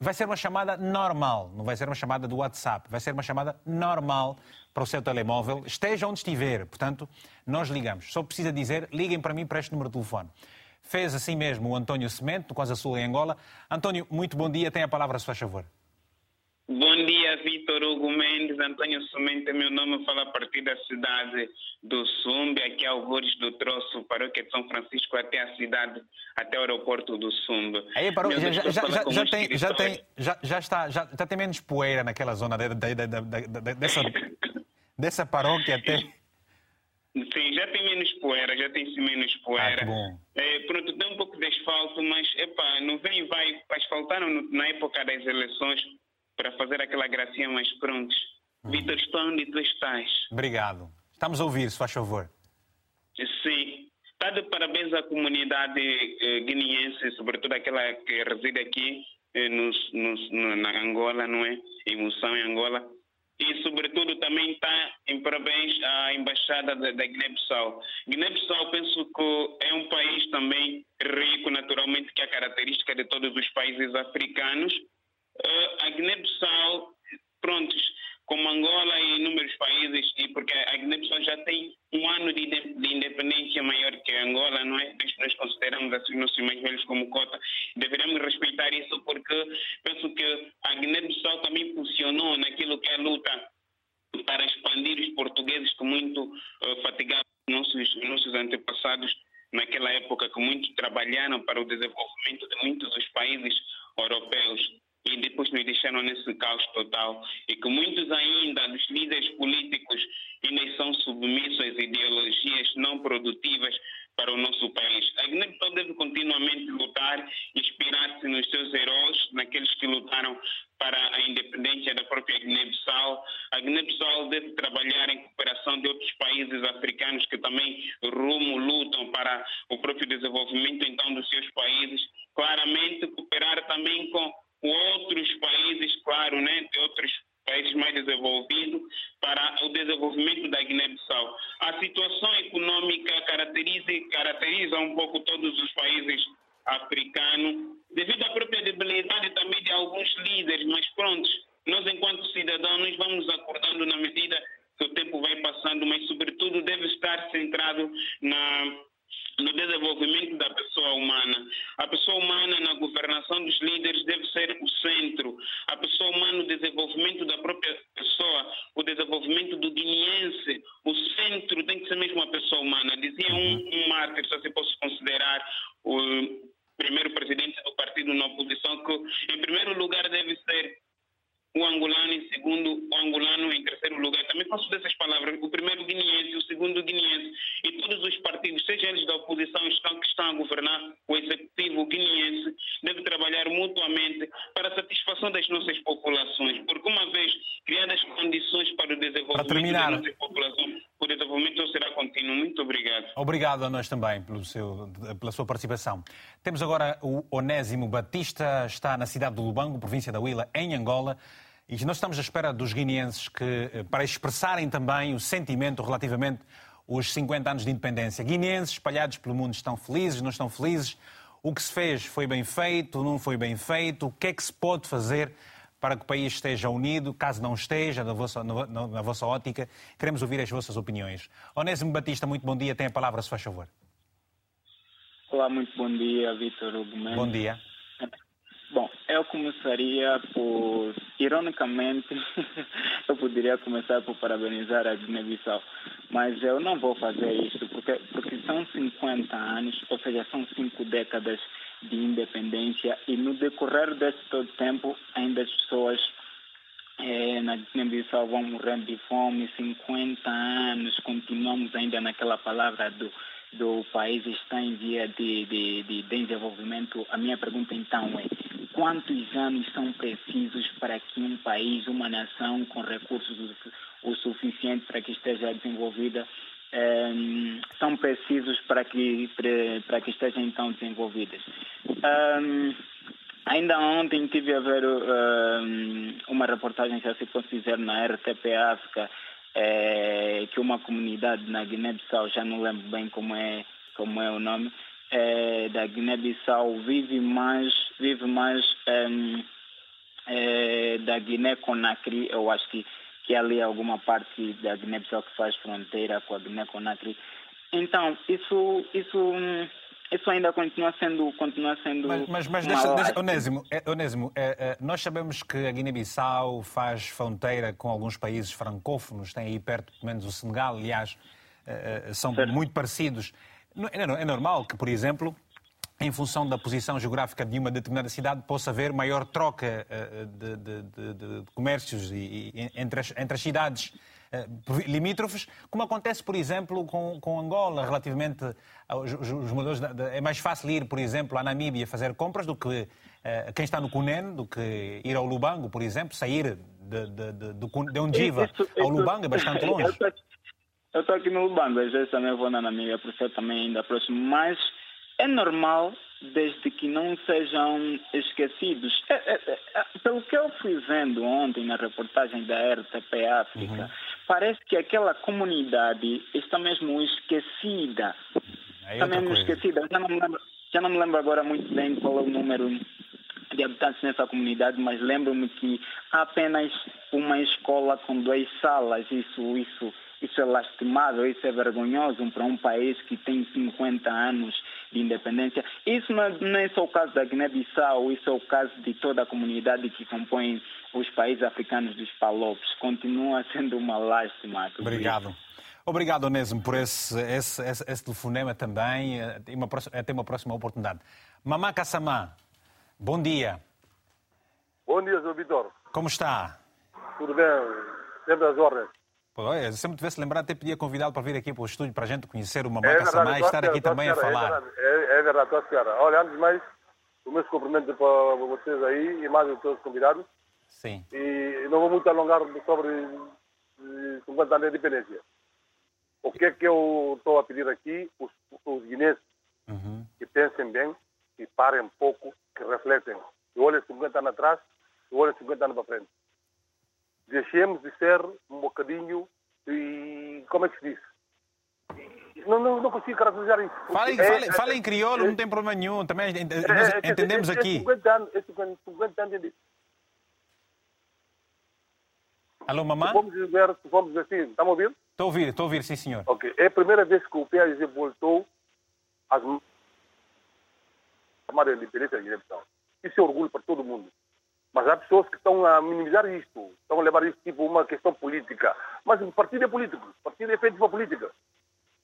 Vai ser uma chamada normal, não vai ser uma chamada do WhatsApp, vai ser uma chamada normal para o seu telemóvel, esteja onde estiver. Portanto, nós ligamos. Só precisa dizer, liguem para mim para este número de telefone. Fez assim mesmo o António Cimento, do Quase Sul em Angola. António, muito bom dia. Tem a palavra, se faz favor. Bom dia, Vitor Hugo Mendes. Antônio Semente é meu nome. Fala a partir da cidade do Sumbe, aqui ao Alvores do Troço, paróquia de São Francisco, até a cidade, até o aeroporto do Sumbe. Aí, parou, já, já, já, já, tem, já, tem, já, já, está, já, já tem menos poeira naquela zona de, de, de, dessa, dessa paróquia até. Sim, já tem menos poeira, já tem menos poeira. Ah. É, pronto, tem um pouco de asfalto, mas epá, não vem e vai. Asfaltaram na época das eleições para fazer aquela gracinha, mas pronto. Hum. Vitor, estou onde tu estás. Obrigado. Estamos a ouvir, se faz favor. Sim. Está de parabéns à comunidade eh, guineense, sobretudo aquela que reside aqui eh, nos, nos, na Angola, não é? Em Moção, em Angola e, sobretudo, também está em parabéns à Embaixada da, da Guiné-Bissau. Guiné-Bissau, penso que é um país também rico, naturalmente, que é a característica de todos os países africanos. Uh, a Guiné-Bissau, prontos, como Angola e inúmeros países, e porque a Guiné-Bissau já tem um ano de, de, independência maior que Angola, não é? Nós consideramos assim nossos mais velhos como cota. Deveríamos respeitar isso porque penso que a Guiné-Bissau também funcionou naquilo que é a luta para expandir os portugueses que muito uh, fatigaram nossos, nossos antepassados naquela época, que muito trabalharam para o desenvolvimento de muitos dos países europeus e depois nos deixaram nesse caos total e que muitos ainda dos líderes políticos ainda são submissos às ideologias não produtivas para o nosso país. A Guiné-Bissau deve continuamente lutar, inspirar-se nos seus heróis, naqueles que lutaram para a independência da própria Guiné-Bissau. A Guiné-Bissau deve trabalhar em cooperação de outros países africanos que também rumo lutam para o próprio desenvolvimento então dos seus países. Claramente cooperar também com outros países, claro, né, de outros países mais desenvolvidos para o desenvolvimento da Guiné-Bissau. A situação econômica caracteriza, caracteriza um pouco todos os países africanos, devido à própria debilidade também de alguns líderes, mas pronto, nós enquanto cidadãos vamos acordando na medida que o tempo vai passando, mas sobretudo deve estar centrado na no desenvolvimento da pessoa humana. A pessoa humana na governação dos líderes deve ser o centro. A pessoa humana no desenvolvimento da própria pessoa, o desenvolvimento do guineense, o centro tem que ser mesmo a pessoa humana. Dizia um, um mártir, se assim posso considerar o primeiro presidente do partido na oposição, que em primeiro lugar deve ser o angolano em segundo, o angolano em terceiro lugar. Também faço dessas palavras, o primeiro guineense, o segundo guineense e todos os partidos, seja eles da oposição estão, que estão a governar, o executivo guineense deve trabalhar mutuamente para a satisfação das nossas populações, porque uma vez criadas condições para o desenvolvimento das nossas populações, o desenvolvimento será contínuo. Muito obrigado. Obrigado a nós também pelo seu, pela sua participação. Temos agora o Onésimo Batista, está na cidade do Lubango, província da Huila, em Angola. E nós estamos à espera dos guineenses que, eh, para expressarem também o sentimento relativamente aos 50 anos de independência. Guineenses espalhados pelo mundo estão felizes, não estão felizes? O que se fez foi bem feito, não foi bem feito? O que é que se pode fazer para que o país esteja unido, caso não esteja, na vossa, na, na vossa ótica? Queremos ouvir as vossas opiniões. Onésimo Batista, muito bom dia. Tem a palavra, se faz favor. Olá, muito bom dia, Vitor Gomes. Bom dia. Bom, eu começaria por, ironicamente, eu poderia começar por parabenizar a Guiné-Bissau, mas eu não vou fazer isso porque, porque são 50 anos, ou seja, são cinco décadas de independência e no decorrer desse todo tempo ainda as pessoas é, na Guiné-Bissau vão morrendo de fome, 50 anos, continuamos ainda naquela palavra do do país está em via de, de, de, desenvolvimento, a minha pergunta então é quantos anos são precisos para que um país, uma nação com recursos o suficiente para que esteja desenvolvida um, eh, são precisos para que, para que estejam então desenvolvidas. Um, ainda ontem tive a ver um, uma reportagem, se se pode dizer, na RTP África, é, que uma comunidade na Guiné-Bissau, já não lembro bem como é, como é o nome, é, da Guiné-Bissau vive mais, vive mais é, da Guiné-Conakry, eu acho que, que ali alguma parte da Guiné-Bissau que faz fronteira com a Guiné-Conakry. Então, isso, isso isso ainda continua sendo. Continua sendo mas, mas, mas deixa, deixa, Onésimo, é, Onésimo é, é, nós sabemos que a Guiné-Bissau faz fronteira com alguns países francófonos, tem aí perto, pelo menos o Senegal, aliás, é, são certo. muito parecidos. É, é normal que, por exemplo, em função da posição geográfica de uma determinada cidade, possa haver maior troca é, de, de, de, de comércios entre, as, entre as cidades eh, limítrofes, como acontece, por exemplo, com, com Angola, relativamente aos os modelos. é mais fácil ir, por exemplo, à Namíbia fazer compras do que uh, quem está no Cunene, do que ir ao Lubango, por exemplo, sair de, de, de, de, de Undiva ao Lubango é bastante longe. Eu estou aqui no Lubango, às vezes também vou na Namíbia, por ser também ainda próximo, mas é normal desde que não sejam esquecidos. É, é, é, é, pelo que eu fui vendo ontem na reportagem da RTP África, uhum. Parece que aquela comunidade está mesmo esquecida. É está mesmo coisa. esquecida. Já não, me lembro, já não me lembro agora muito bem qual é o número de habitantes nessa comunidade, mas lembro-me que há apenas uma escola com duas salas. Isso, isso isso é lastimável, isso é vergonhoso para um país que tem 50 anos de independência. Isso não é, só o caso da Guiné-Bissau, isso é o caso de toda a comunidade que compõe os países africanos dos Palopes. Continua sendo uma lástima. Obrigado. Isso. Obrigado, Onésimo, por esse, esse, esse, esse telefonema também. Até uma, até uma próxima oportunidade. Mamá Kassamá, bom dia. Bom dia, Sr. Vitor. Como está? Tudo bem, sempre às ordens. Pô, olha, se eu me tivesse lembrado, até podia convidá-lo para vir aqui para o estúdio para a gente conhecer o Mamãe é Kassamá e estar aqui também a falar. É, é verdade, é, senhora. Olha, antes de mais, o meu cumprimento para vocês aí e mais os todos convidados. Sim. E não vou muito alongar sobre 50 anos de independência. O que é que eu estou a pedir aqui? Os, os guineenses uhum. que pensem bem, que parem um pouco, que refletem. E olhem 50 anos atrás e olhem 50 anos para frente deixemos de ser um bocadinho e como é que se diz? Não, não, não consigo caracterizar isso. Fale, é, fale, é, fale em crioulo, é, não tem problema nenhum. Também é, é, é entendemos aqui. 50 anos, 50 anos de... Alô, mamãe? Vamos dizer, vamos dizer assim, está me ouvindo? Estou a ouvir, estou a ouvir, sim, senhor. Ok. É a primeira vez que o PAG voltou às tomar a independência da Guiné-Bissau. Isso é orgulho para todo mundo. Mas há pessoas que estão a minimizar isto, estão a levar isto tipo uma questão política. Mas o partido é político, o partido é feito para política.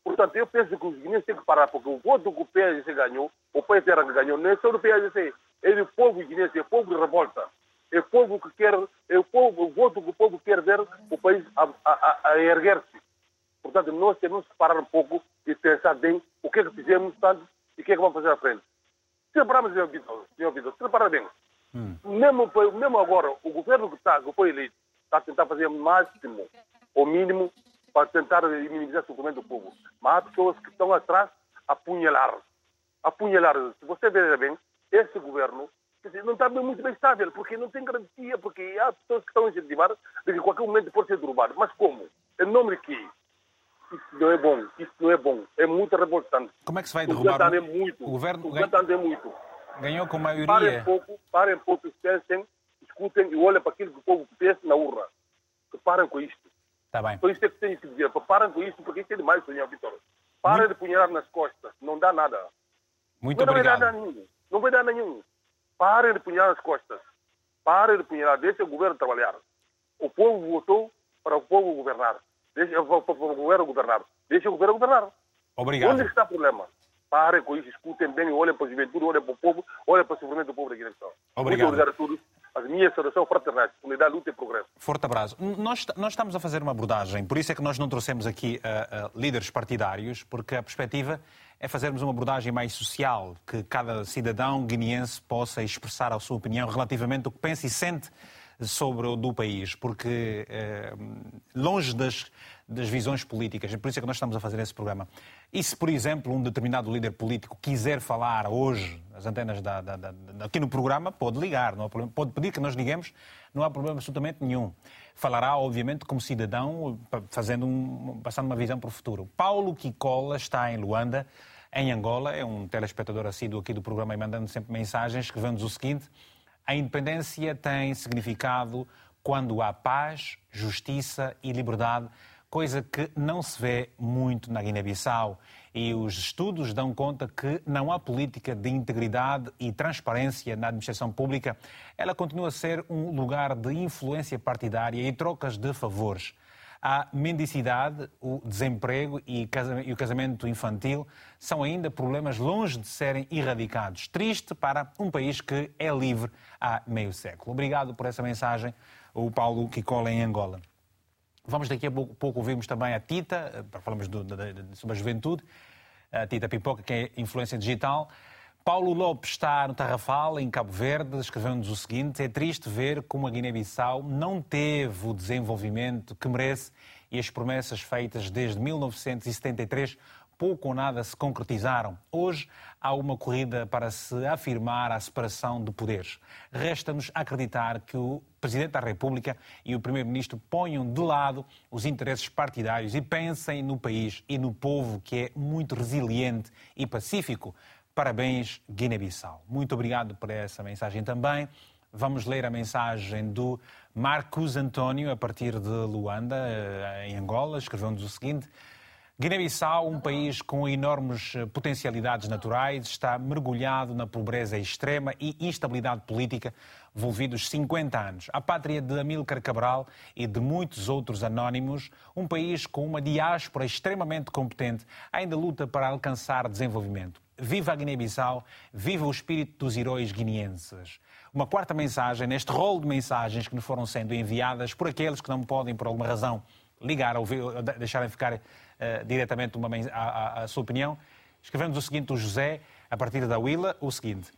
Portanto, eu penso que os guineenses têm que parar, porque o voto que o PSC ganhou, o PSR ganhou, não é só do PSC, é do povo guineense, é o povo de revolta. É o povo que quer, é o, povo, o voto que o povo quer ver o país a, a, a erguer-se. Portanto, nós temos que parar um pouco e pensar bem o que é que fizemos tanto e o que é que vamos fazer à frente. Se separamos, senhor Vitor, senhor Vitor, se separa bem. Hum. Mesmo, mesmo agora, o governo que, está, que foi eleito está a tentar fazer o máximo, o mínimo, para tentar minimizar o sofrimento do povo. Mas há pessoas que estão atrás a apunhalar. Apunhalar. Se você veja bem, esse governo não está muito bem estável, porque não tem garantia, porque há pessoas que estão a incentivar de que qualquer momento pode ser derrubado. Mas como? Em nome de quê? Isso não é bom, isso não é bom. É muito revoltante. Como é que se vai derrubar? O. O governo, o governo é muito. Ganhou com maioria. Parem pouco, parem pouco, pensem, escutem e olhem para aquilo que o povo pensa na urna. Que parem com isto. Está bem. Então isto é que tem que dizer. Parem com isto, porque isto é demais, senhor Vitor. Parem muito... de punhar nas costas. Não dá nada. Muito não obrigado. Vai dar nenhum. Não vai dar nenhum. Parem de punhar nas costas. Parem de punhar. Deixem o governo trabalhar. O povo votou para o povo governar. Deixa o governo governar. Deixa o governo governar. Obrigado. Onde está o problema? Parem com isso, escutem bem, olhem para a juventude, olhem para o povo, olhem para o sofrimento do povo da Guiné-Bissau. Obrigado. Muito obrigado a todos. As minhas saudações fraternais. Unidade, luta e progresso. Forte abraço. Nós, nós estamos a fazer uma abordagem, por isso é que nós não trouxemos aqui uh, uh, líderes partidários, porque a perspectiva é fazermos uma abordagem mais social, que cada cidadão guineense possa expressar a sua opinião relativamente ao que pensa e sente sobre do país, porque eh, longe das, das visões políticas, é por isso é que nós estamos a fazer esse programa. E se, por exemplo, um determinado líder político quiser falar hoje, as antenas da, da, da, aqui no programa, pode ligar, não há problema, pode pedir que nós liguemos, não há problema absolutamente nenhum. Falará, obviamente, como cidadão, fazendo um, passando uma visão para o futuro. Paulo Kikola está em Luanda, em Angola, é um telespectador assíduo aqui do programa e mandando sempre mensagens, escrevendo o seguinte: a independência tem significado quando há paz, justiça e liberdade, coisa que não se vê muito na Guiné-Bissau. E os estudos dão conta que não há política de integridade e transparência na administração pública. Ela continua a ser um lugar de influência partidária e trocas de favores a mendicidade, o desemprego e o casamento infantil são ainda problemas longe de serem erradicados. Triste para um país que é livre há meio século. Obrigado por essa mensagem, o Paulo Kikola em Angola. Vamos daqui a pouco, pouco ouvirmos também a Tita, falamos do, sobre a juventude, a Tita Pipoca, que é influência digital. Paulo Lopes está no Tarrafal, em Cabo Verde, escrevendo-nos o seguinte: é triste ver como a Guiné-Bissau não teve o desenvolvimento que merece e as promessas feitas desde 1973 pouco ou nada se concretizaram. Hoje há uma corrida para se afirmar a separação de poderes. Resta-nos acreditar que o Presidente da República e o Primeiro-Ministro ponham de lado os interesses partidários e pensem no país e no povo que é muito resiliente e pacífico. Parabéns, Guiné-Bissau. Muito obrigado por essa mensagem também. Vamos ler a mensagem do Marcos António, a partir de Luanda, eh, em Angola. Escreveu-nos o seguinte: Guiné-Bissau, um país com enormes eh, potencialidades naturais, está mergulhado na pobreza extrema e instabilidade política, envolvidos 50 anos. A pátria de Amílcar Cabral e de muitos outros anónimos, um país com uma diáspora extremamente competente, ainda luta para alcançar desenvolvimento. Viva a Guiné-Bissau, viva o espírito dos heróis guineenses. Uma quarta mensagem, neste rol de mensagens que nos foram sendo enviadas por aqueles que não podem, por alguma razão, ligar ou deixarem ficar uh, diretamente uma, a, a, a, sua opinião, escrevemos o seguinte, o José, a partir da Willa, o seguinte.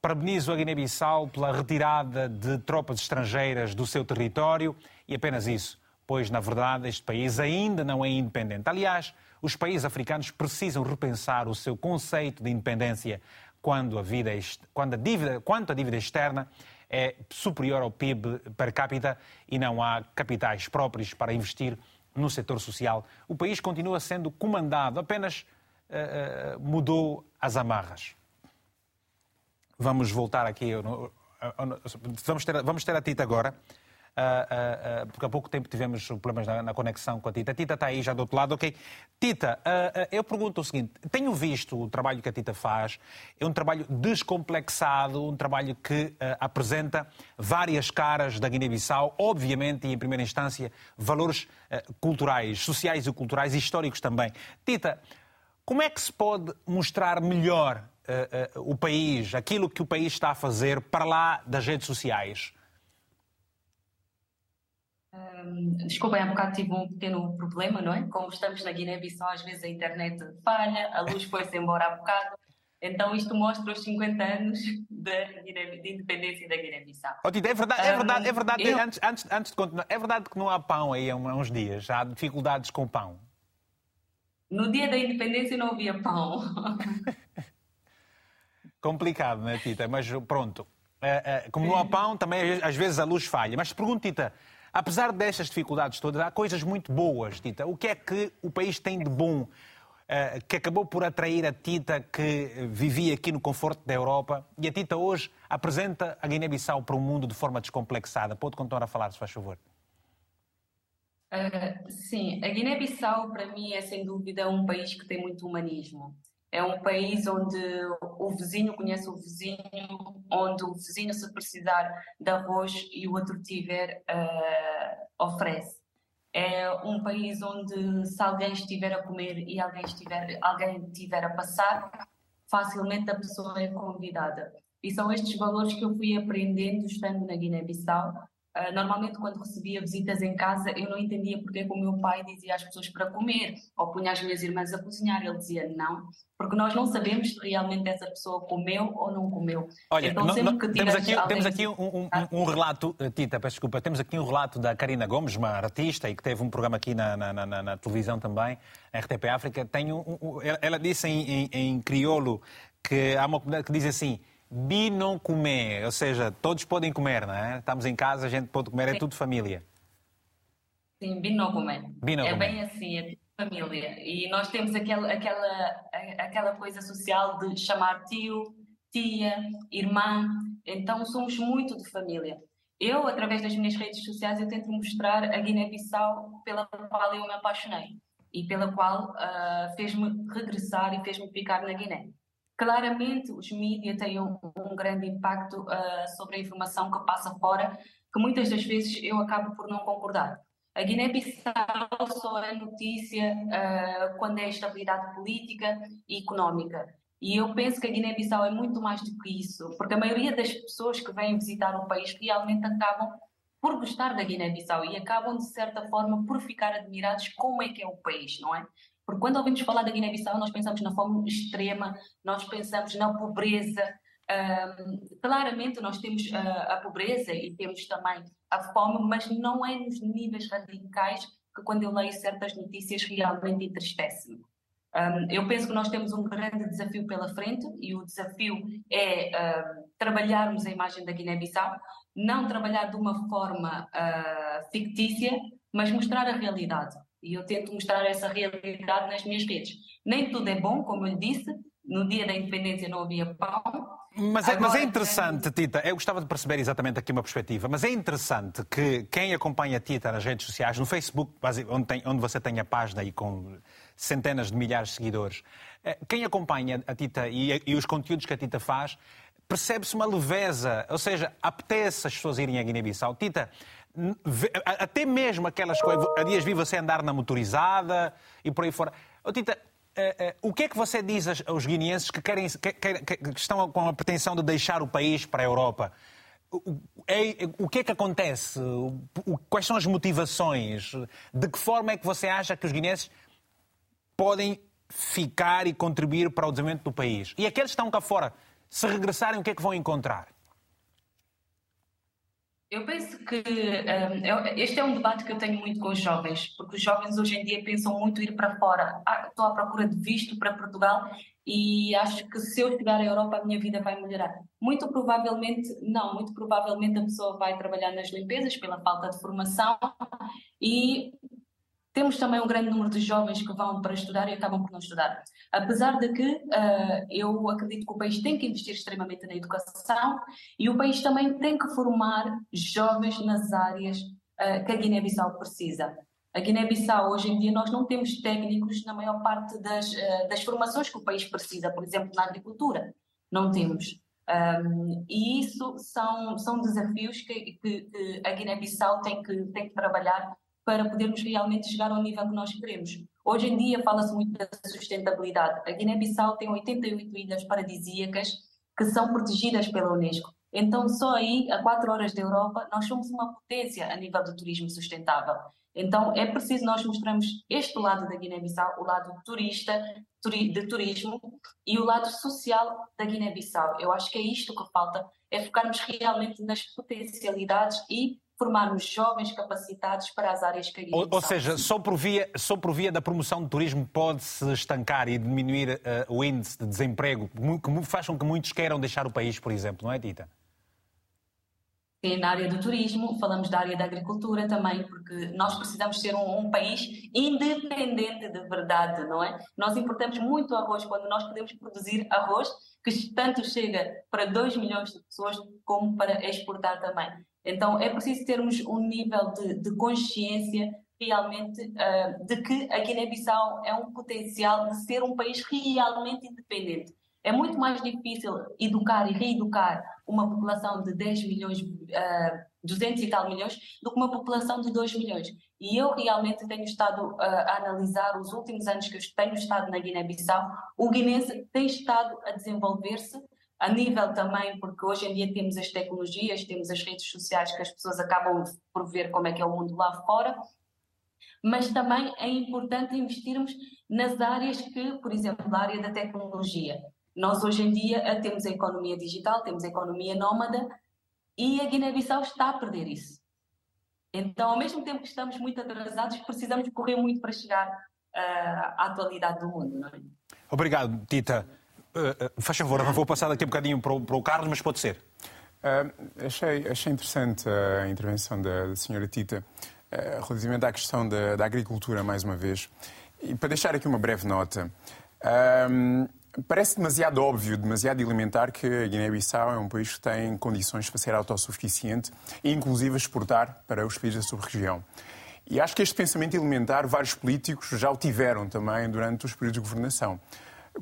Parabenizo a Guiné-Bissau pela retirada de tropas estrangeiras do seu território e apenas isso, pois, na verdade, este país ainda não é independente. Aliás, os países africanos precisam repensar o seu conceito de independência quando a, vida, quando a dívida, quanto a dívida externa é superior ao PIB per capita e não há capitais próprios para investir no setor social. O país continua sendo comandado, apenas uh, uh, mudou as amarras. Vamos voltar aqui. Vamos ter, vamos ter a Tita agora. Uh, uh, porque há pouco tempo tivemos problemas na, na, conexão com a Tita. A Tita está aí já do outro lado, ok? Tita, eu pergunto o seguinte: tenho visto o trabalho que a Tita faz, é um trabalho descomplexado, um trabalho que apresenta várias caras da Guiné-Bissau, obviamente, e em primeira instância, valores culturais, sociais e culturais, e históricos também. Tita, como é que se pode mostrar melhor o país, aquilo que o país está a fazer para lá das redes sociais? Um, desculpem, há bocado tive um pequeno problema, não é? Como estamos na Guiné-Bissau, às vezes a internet falha, a luz foi-se embora há bocado. Então isto mostra os 50 anos de, de independência da Guiné-Bissau. Oh, Tita, é verdade, é verdade, é verdade. Eu... Antes, antes, antes de continuar, é verdade que não há pão aí há uns dias, há dificuldades com pão. No dia da independência não havia pão. Complicado, não é, Tita? Mas pronto, como no pão, também às vezes a luz falha. Mas te pergunto, Tita, apesar destas dificuldades todas, há coisas muito boas, Tita. O que é que o país tem de bom que acabou por atrair a Tita que vivia aqui no conforto da Europa e a Tita hoje apresenta a Guiné-Bissau para o mundo de forma descomplexada? Pode continuar a falar, se faz favor. Uh, sim, a Guiné-Bissau para mim é sem dúvida um país que tem muito humanismo. É um país onde o vizinho conhece o vizinho, onde o vizinho, se precisar de arroz e o outro tiver, uh, oferece. É um país onde, se alguém estiver a comer e alguém estiver, alguém estiver a passar, facilmente a pessoa é convidada. E são estes valores que eu fui aprendendo estando na Guiné-Bissau Uh, normalmente, quando recebia visitas em casa, eu não entendia porque o meu pai dizia às pessoas para comer, ou punha as minhas irmãs a cozinhar. Ele dizia não, porque nós não sabemos se realmente essa pessoa comeu ou não comeu. Olha, então, não, não, temos aqui, temos aqui um, um, um, relato, eh, Tita, peço desculpa, temos aqui um relato da Karina Gomes, uma artista e que teve um programa aqui na, na, na, na televisão também, RTP África. Tem um, ela disse em, em, em crioulo que há uma comunidade que diz assim bi não comer, ou seja, todos podem comer, não é? Estamos em casa, a gente pode comer, é tudo família. Sim, bi não comer. Bi não é bem assim, é tudo família. E nós temos aquela, aquela, aquela coisa social de chamar tio, tia, irmã, então somos muito de família. Eu, através das minhas redes sociais, eu tento mostrar a Guiné-Bissau pela qual eu me apaixonei e pela qual uh, fez-me regressar e fez-me ficar na Guiné. Claramente, os mídias têm um, um grande impacto uh, sobre a informação que passa fora, que muitas das vezes eu acabo por não concordar. A Guiné-Bissau só é notícia uh, quando é estabilidade política e económica. E eu penso que a Guiné-Bissau é muito mais do que isso, porque a maioria das pessoas que vêm visitar o país realmente acabam por gostar da Guiné-Bissau e acabam, de certa forma, por ficar admirados como é que é o país, não é? Porque quando ouvimos falar da Guiné-Bissau, nós pensamos na fome extrema, nós pensamos na pobreza. Um, claramente, nós temos uh, a pobreza e temos também a fome, mas não é nos níveis radicais que, quando eu leio certas notícias, realmente entristece-me. Um, eu penso que nós temos um grande desafio pela frente e o desafio é uh, trabalharmos a imagem da Guiné-Bissau, não trabalhar de uma forma uh, fictícia, mas mostrar a realidade. E eu tento mostrar essa realidade nas minhas redes. Nem tudo é bom, como eu disse, no dia da independência não havia pão. Mas é, mas é interessante, Tita, eu gostava de perceber exatamente aqui uma perspectiva, mas é interessante que quem acompanha a Tita nas redes sociais, no Facebook, onde, tem, onde você tem a página e com centenas de milhares de seguidores, eh, quem acompanha a Tita e, e os conteúdos que a Tita faz, percebe-se uma leveza, ou seja, apetece as pessoas irem a Guiné-Bissau. Tita, até mesmo aquelas coisas. Há dias vi você andar na motorizada e por aí fora. Oh, Tita, uh, uh, o que é que você diz aos guineenses que, querem, que, que, que, estão com a pretensão de deixar o país para a Europa? O, é, que é que acontece? Quais são as motivações? De que forma é que você acha que os guineenses podem ficar e contribuir para o desenvolvimento do país? E aqueles que estão cá fora, se regressarem, o que é que vão encontrar? Eu penso que um, este é um debate que eu tenho muito com os jovens, porque os jovens hoje em dia pensam muito ir para fora. Ah, estou à procura de visto para Portugal e acho que se eu chegar à Europa a minha vida vai melhorar. Muito provavelmente não, muito provavelmente a pessoa vai trabalhar nas limpezas pela falta de formação e temos também um grande número de jovens que vão para estudar e acabam por não estudar. Apesar de que uh, eu acredito que o país tem que investir extremamente na educação e o país também tem que formar jovens nas áreas uh, que a Guiné-Bissau precisa. A Guiné-Bissau, hoje em dia, nós não temos técnicos na maior parte das, uh, das formações que o país precisa, por exemplo, na agricultura. Não temos. Um, e isso são, são desafios que, que, que a Guiné-Bissau tem que, tem que trabalhar para podermos realmente chegar ao nível que nós queremos. Hoje em dia fala-se muito da sustentabilidade. A Guiné-Bissau tem 88 ilhas paradisíacas que são protegidas pela Unesco. Então, só aí, a quatro horas da Europa, nós somos uma potência a nível do turismo sustentável. Então, é preciso nós mostrarmos este lado da Guiné-Bissau, o lado turista, de turismo, e o lado social da Guiné-Bissau. Eu acho que é isto que falta, é focarmos realmente nas potencialidades e formarmos jovens capacitados para as áreas que ou, ou seja, só por, via, só por via da promoção do turismo pode-se estancar e diminuir uh, o índice de desemprego, que faz com que muitos queiram deixar o país, por exemplo, não é, Tita? Tem na área do turismo, falamos da área da agricultura também, porque nós precisamos ser um, um, país independente de verdade, não é? Nós importamos muito arroz quando nós podemos produzir arroz que tanto chega para 2 milhões de pessoas como para exportar também. Então é preciso termos um nível de, de consciência realmente uh, de que a Guiné-Bissau é um potencial de ser um país realmente independente. É muito mais difícil educar e reeducar uma população de 10 milhões, uh, 200 e tal milhões, do que uma população de 2 milhões. E eu realmente tenho estado uh, a analisar os últimos anos que eu tenho estado na Guiné-Bissau, o guinense tem estado a desenvolver-se a nível também, porque hoje em dia temos as tecnologias, temos as redes sociais que as pessoas acabam por ver como é que é o mundo lá fora, mas também é importante investirmos nas áreas que, por exemplo, na área da tecnologia. Nós hoje em dia eh, temos a economia digital, temos a economia nómada e a Guiné-Bissau está a perder isso. Então, ao mesmo tempo que estamos muito atrasados, precisamos correr muito para chegar uh, à atualidade do mundo. Não é? Obrigado, Tita. Uh, uh, faz favor, vou passar daqui um bocadinho para o, para o Carlos, mas pode ser. Uh, achei, achei interessante a intervenção da, da senhora Tita uh, relativamente à questão da, da, agricultura, mais uma vez. E para deixar aqui uma breve nota, Parece demasiado óbvio, demasiado elementar que a Guiné-Bissau é um país que tem condições para ser autossuficiente e, inclusive, exportar para os países da sub-região. E acho que este pensamento elementar, vários políticos já o tiveram também durante os períodos de governação.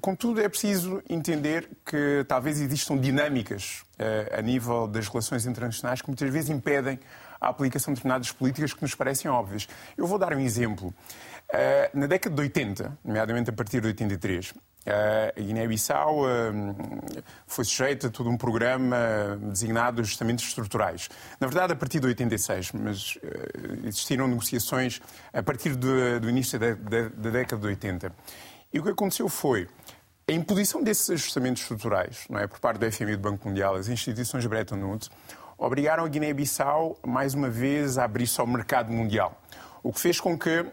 Contudo, é preciso entender que talvez existam dinâmicas uh, a nível das relações internacionais que muitas vezes impedem a aplicação de determinadas políticas que nos parecem óbvias. Eu vou dar um exemplo. Uh, na década de 80, nomeadamente a partir de 83, a Guiné-Bissau foi sujeita a todo um programa designado de ajustamentos estruturais. Na verdade, a partir de 86, mas eh, existiram negociações a partir do, início da, da, da, década de 80. E o que aconteceu foi a imposição desses ajustamentos estruturais, não é, por parte do FMI e do Banco Mundial, as instituições Bretton Woods, obrigaram a Guiné-Bissau, mais uma vez, a abrir-se ao mercado mundial. O que fez com que eh,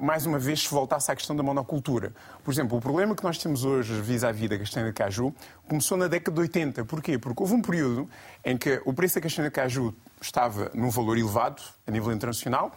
mais uma vez se voltasse à questão da monocultura. Por exemplo, o problema que nós temos hoje vis-à-vis da castanha de caju começou na década de 80. Porquê? Porque houve um período em que o preço da castanha de caju estava num valor elevado a nível internacional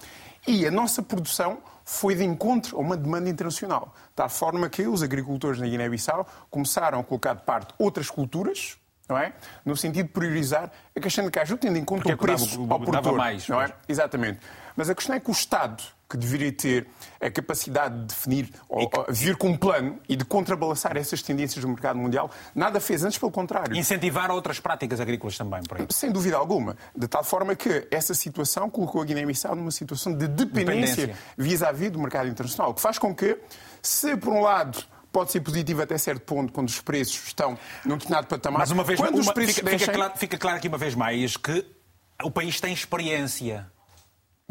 e a nossa produção foi de encontro a uma demanda internacional. De tal forma que os agricultores na Guiné-Bissau começaram a colocar de parte outras culturas, não é? No sentido de priorizar a castanha de caju, tendo em conta Porque o preço dava, ao produtor. mais, não é? Exatamente. Mas a questão é que o Estado que deveria ter a capacidade de definir, ou, que... vir com um plano e de contrabalançar essas tendências do mercado mundial, nada fez antes, pelo contrário. Incentivar outras práticas agrícolas também, por aí. Sem dúvida alguma. De tal forma que essa situação colocou a Guiné-Bissau numa situação de dependência vis-à-vis -vis do mercado internacional, o que faz com que, se por um lado pode ser positivo até certo ponto quando os preços estão num determinado patamar. Mas uma vez quando uma, os preços fica, deixem... fica, claro, fica claro aqui uma vez mais que o país tem experiência.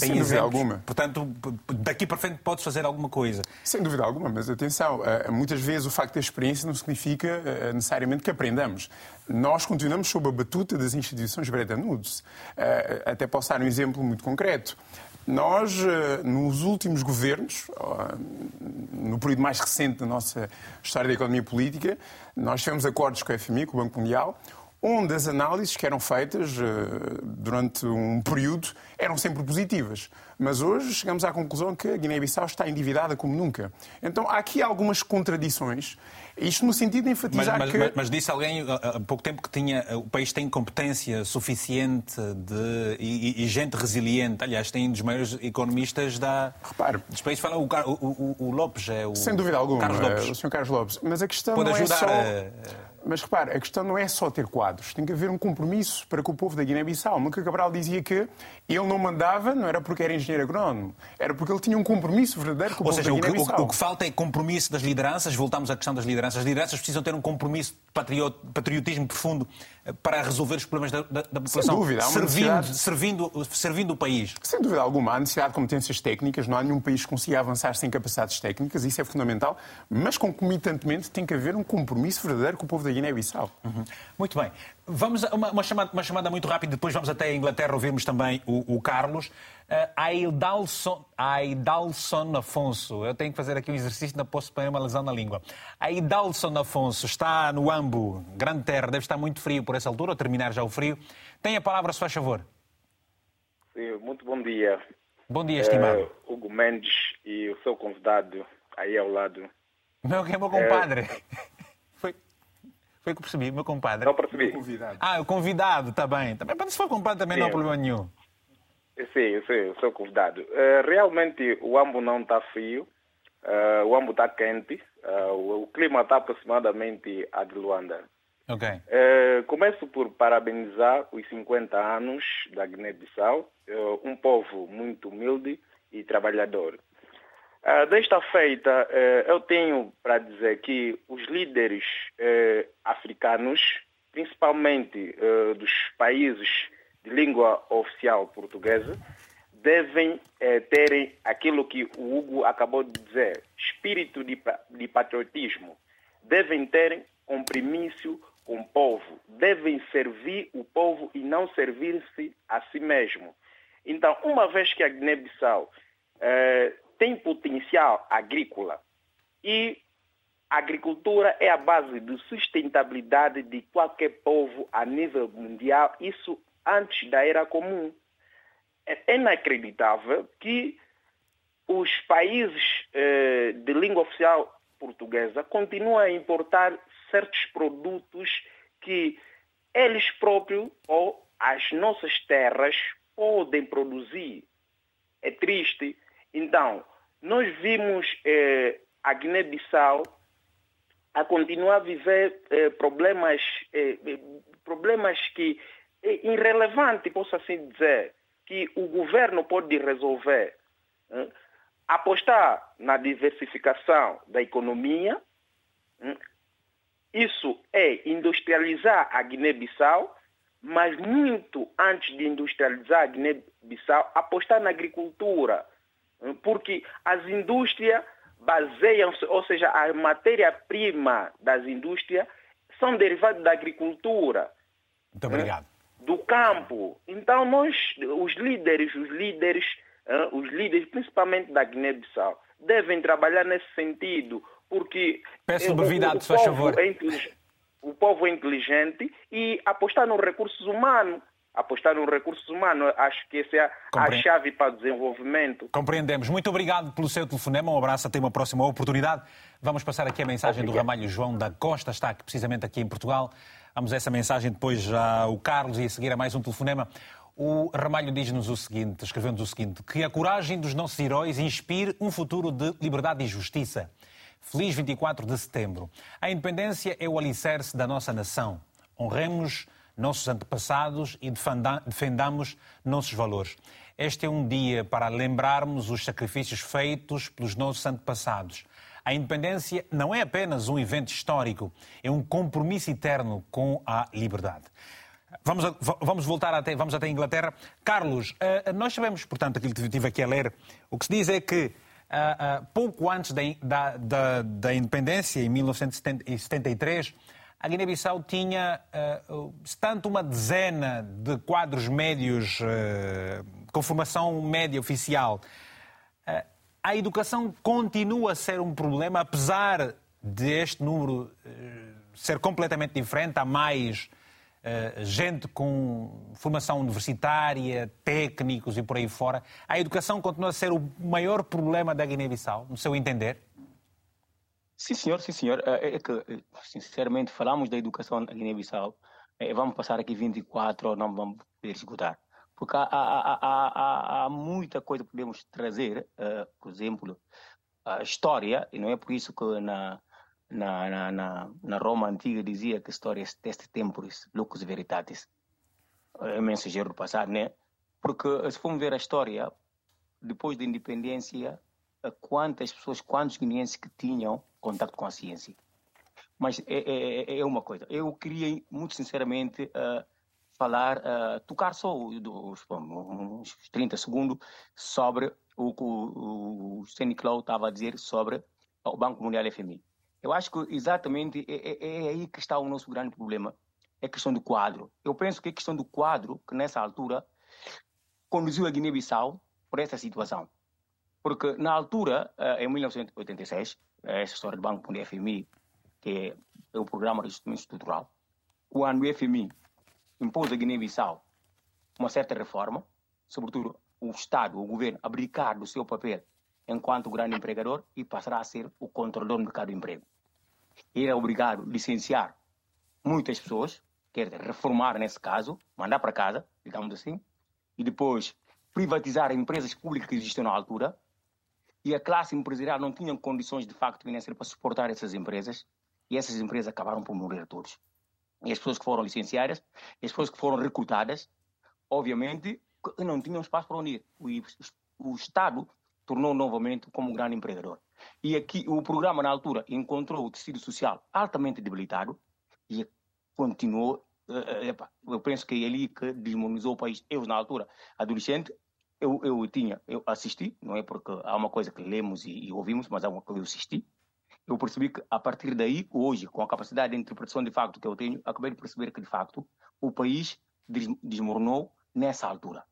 Sem dúvida alguma. Portanto, daqui para frente podes fazer alguma coisa. Sem dúvida alguma, mas atenção, eh, muitas vezes o facto da experiência não significa eh, necessariamente que aprendamos. Nós continuamos sob a batuta das instituições Bretton Woods. Eh, até posso dar um exemplo muito concreto. Nós, nos últimos governos, no período mais recente da nossa história da economia política, nós tivemos acordos com a FMI, com o Banco Mundial, onde as análises que eram feitas uh, durante um período eram sempre positivas. Mas hoje chegamos à conclusão que a Guiné-Bissau está endividada como nunca. Então há aqui algumas contradições. Isto no sentido de enfatizar mas, mas, que... Mas, mas, disse alguém há pouco tempo que tinha, o país tem competência suficiente de, e, e gente resiliente. Aliás, tem um dos maiores economistas da, Repare, dos países. Fala o, o, o, Lopes, é o... Sem dúvida alguma, Carlos Lopes. o Sr. Carlos Lopes. Mas a questão Pode não é ajudar é só... A mas repare, a questão não é só ter quadros, tem que haver um compromisso para que o povo da Guiné-Bissau. Nunca Cabral dizia que ele não mandava, não era porque era engenheiro agrónomo, era porque ele tinha um compromisso verdadeiro com o Ou seja, da Guiné-Bissau. O, o, que falta é compromisso das lideranças, voltamos à questão das lideranças. As lideranças precisam ter um compromisso de patriotismo profundo para resolver os problemas da, da, da população, Sem dúvida, há uma servindo, servindo, servindo o país. Sem dúvida alguma, há necessidade de competências técnicas, não há nenhum país que consiga avançar sem capacidades técnicas, isso é fundamental, mas concomitantemente tem que haver um compromisso verdadeiro com o povo da Guiné-Bissau. Uhum. Muito bem. Vamos a uma, uma, chamada, uma chamada muito rápida, depois vamos até a Inglaterra, ouvimos também o, o Carlos. Uh, Aidalson, Aidalson Afonso, eu tenho que fazer aqui um exercício, não posso pôr uma lesão na língua. Aidalson Afonso está no Ambo, grande terra, deve estar muito frio por essa altura, ou terminar já o frio. Tem a palavra, se faz favor. Sim, muito bom dia. Bom dia, estimado. É, Hugo Mendes e o seu convidado aí ao lado. Meu, que é meu compadre. É... Foi, foi que percebi, meu compadre. Não percebi. O convidado. Ah, o convidado, está bem. Tá bem. Mas se for compadre também sim. não há problema nenhum. Sim, sim, o seu convidado. Uh, realmente o Ambo não está frio, uh, o Ambo está quente, uh, o, o, clima está aproximadamente a de Luanda. Ok. começo por parabenizar os 50 anos da Guiné-Bissau, um povo muito humilde e trabalhador. Desta feita, eu tenho para dizer que os líderes africanos, principalmente dos países de língua oficial portuguesa devem eh, terem aquilo que o Hugo acabou de dizer, espírito de, de patriotismo. Devem ter comprimício com o povo. Devem servir o povo e não servir-se a si mesmo. Então, uma vez que a Guiné-Bissau eh, tem potencial agrícola e a agricultura é a base de sustentabilidade de qualquer povo a nível mundial, isso antes da era comum. É inacreditável que os países eh, de língua oficial portuguesa continuam a importar certos produtos que eles próprios ou as nossas terras podem produzir. É triste. Então, nós vimos eh, a Guiné-Bissau a continuar a viver eh, problemas, eh, problemas que irrelevante, posso assim dizer, que o governo pode resolver. Hein? Apostar na diversificação da economia, hein? isso é industrializar a Guiné-Bissau, mas muito antes de industrializar a Guiné-Bissau, apostar na agricultura? Porque as indústrias baseiam-se, ou seja, a matéria-prima das indústrias são derivadas da agricultura. Muito obrigado do campo. Então nós, os líderes, os líderes, os líderes principalmente da Guiné-Bissau, devem trabalhar nesse sentido, porque peço brevidade, se faz favor. É o povo é inteligente e apostar nos recursos humanos. Apostar nos recursos humanos, acho que essa é a chave para o desenvolvimento. Compreendemos. Muito obrigado pelo seu telefonema. Um abraço, até uma próxima oportunidade. Vamos passar aqui a mensagem Obrigado. do Ramalho João da Costa, está aqui, precisamente aqui em Portugal. Vamos a essa mensagem depois já o Carlos e a seguir a mais um telefonema. O Ramalho diz-nos o seguinte, escreveu-nos o seguinte, que a coragem dos nossos heróis inspire um futuro de liberdade e justiça. Feliz 24 de setembro. A independência é o alicerce da nossa nação. Honremos nossos antepassados e defendamos nossos valores. Este é um dia para lembrarmos os sacrifícios feitos pelos nossos antepassados. A independência não é apenas um evento histórico, é um compromisso eterno com a liberdade. Vamos, a, vamos voltar até, vamos até a Inglaterra. Carlos, uh, nós sabemos, portanto, aquilo que estive aqui a ler, o que se diz é que uh, pouco antes da, da, da, da, independência, em 1973, a Guiné-Bissau tinha tanto uma dezena de quadros médios com formação média oficial a educação continua a ser um problema, apesar deste número uh, ser completamente diferente. Há mais uh, gente com formação universitária, técnicos e por aí fora. A educação continua a ser o maior problema da Guiné-Bissau, no seu entender? Sim, senhor, sim, senhor. É, é que, sinceramente, falamos da educação na Guiné-Bissau. É, vamos passar aqui 24 ou não vamos poder escutar porque há, há, há, há, muita coisa que podemos trazer, por exemplo, a história, e não é por isso que na, na, na, na, Roma antiga dizia que história é teste temporis, lucus veritatis, é mensageiro do passado, né? Porque se formos ver a história, depois da independência, quantas pessoas, quantos guineenses que tinham contato com a ciência. Mas é, é, é uma coisa, eu queria, muito sinceramente, uh, falar, uh, tocar só uns, uns 30 segundos sobre o que o, o Clau estava a dizer sobre o Banco Mundial FMI. Eu acho que exatamente é, é, é, aí que está o nosso grande problema, é a questão do quadro. Eu penso que é a questão do quadro que nessa altura conduziu a Guiné-Bissau por essa situação. Porque na altura, uh, em 1986, essa história do Banco Mundial FMI, que é o Programa de Investimento Estrutural, quando o FMI impôs a Guiné-Bissau uma certa reforma, sobretudo o Estado, o governo, abdicar do seu papel enquanto grande empregador e passará a ser o controlador do mercado de emprego. Ele é obrigado a licenciar muitas pessoas, quer dizer, reformar nesse caso, mandar para casa, digamos assim, e depois privatizar empresas públicas que existiam na altura, e a classe empresarial não tinha condições de facto financeiras para suportar essas empresas, e essas empresas acabaram por morrer todos. E as pessoas que foram licenciadas, as pessoas que foram recrutadas, obviamente não tinham espaço para unir. O, o Estado tornou novamente como um grande empregador. E aqui o programa, na altura, encontrou o tecido social altamente debilitado e continuou. Uh, epa, eu penso que é ali que desmobilizou o país. Eu, na altura, adolescente, eu, eu tinha, eu assisti, não é porque há uma coisa que lemos e, e ouvimos, mas há uma coisa que eu assisti. Eu percebi que, a partir daí, hoje, com a capacidade de interpretação de facto que eu tenho, acabei de perceber que, de facto, o país desmoronou nessa altura.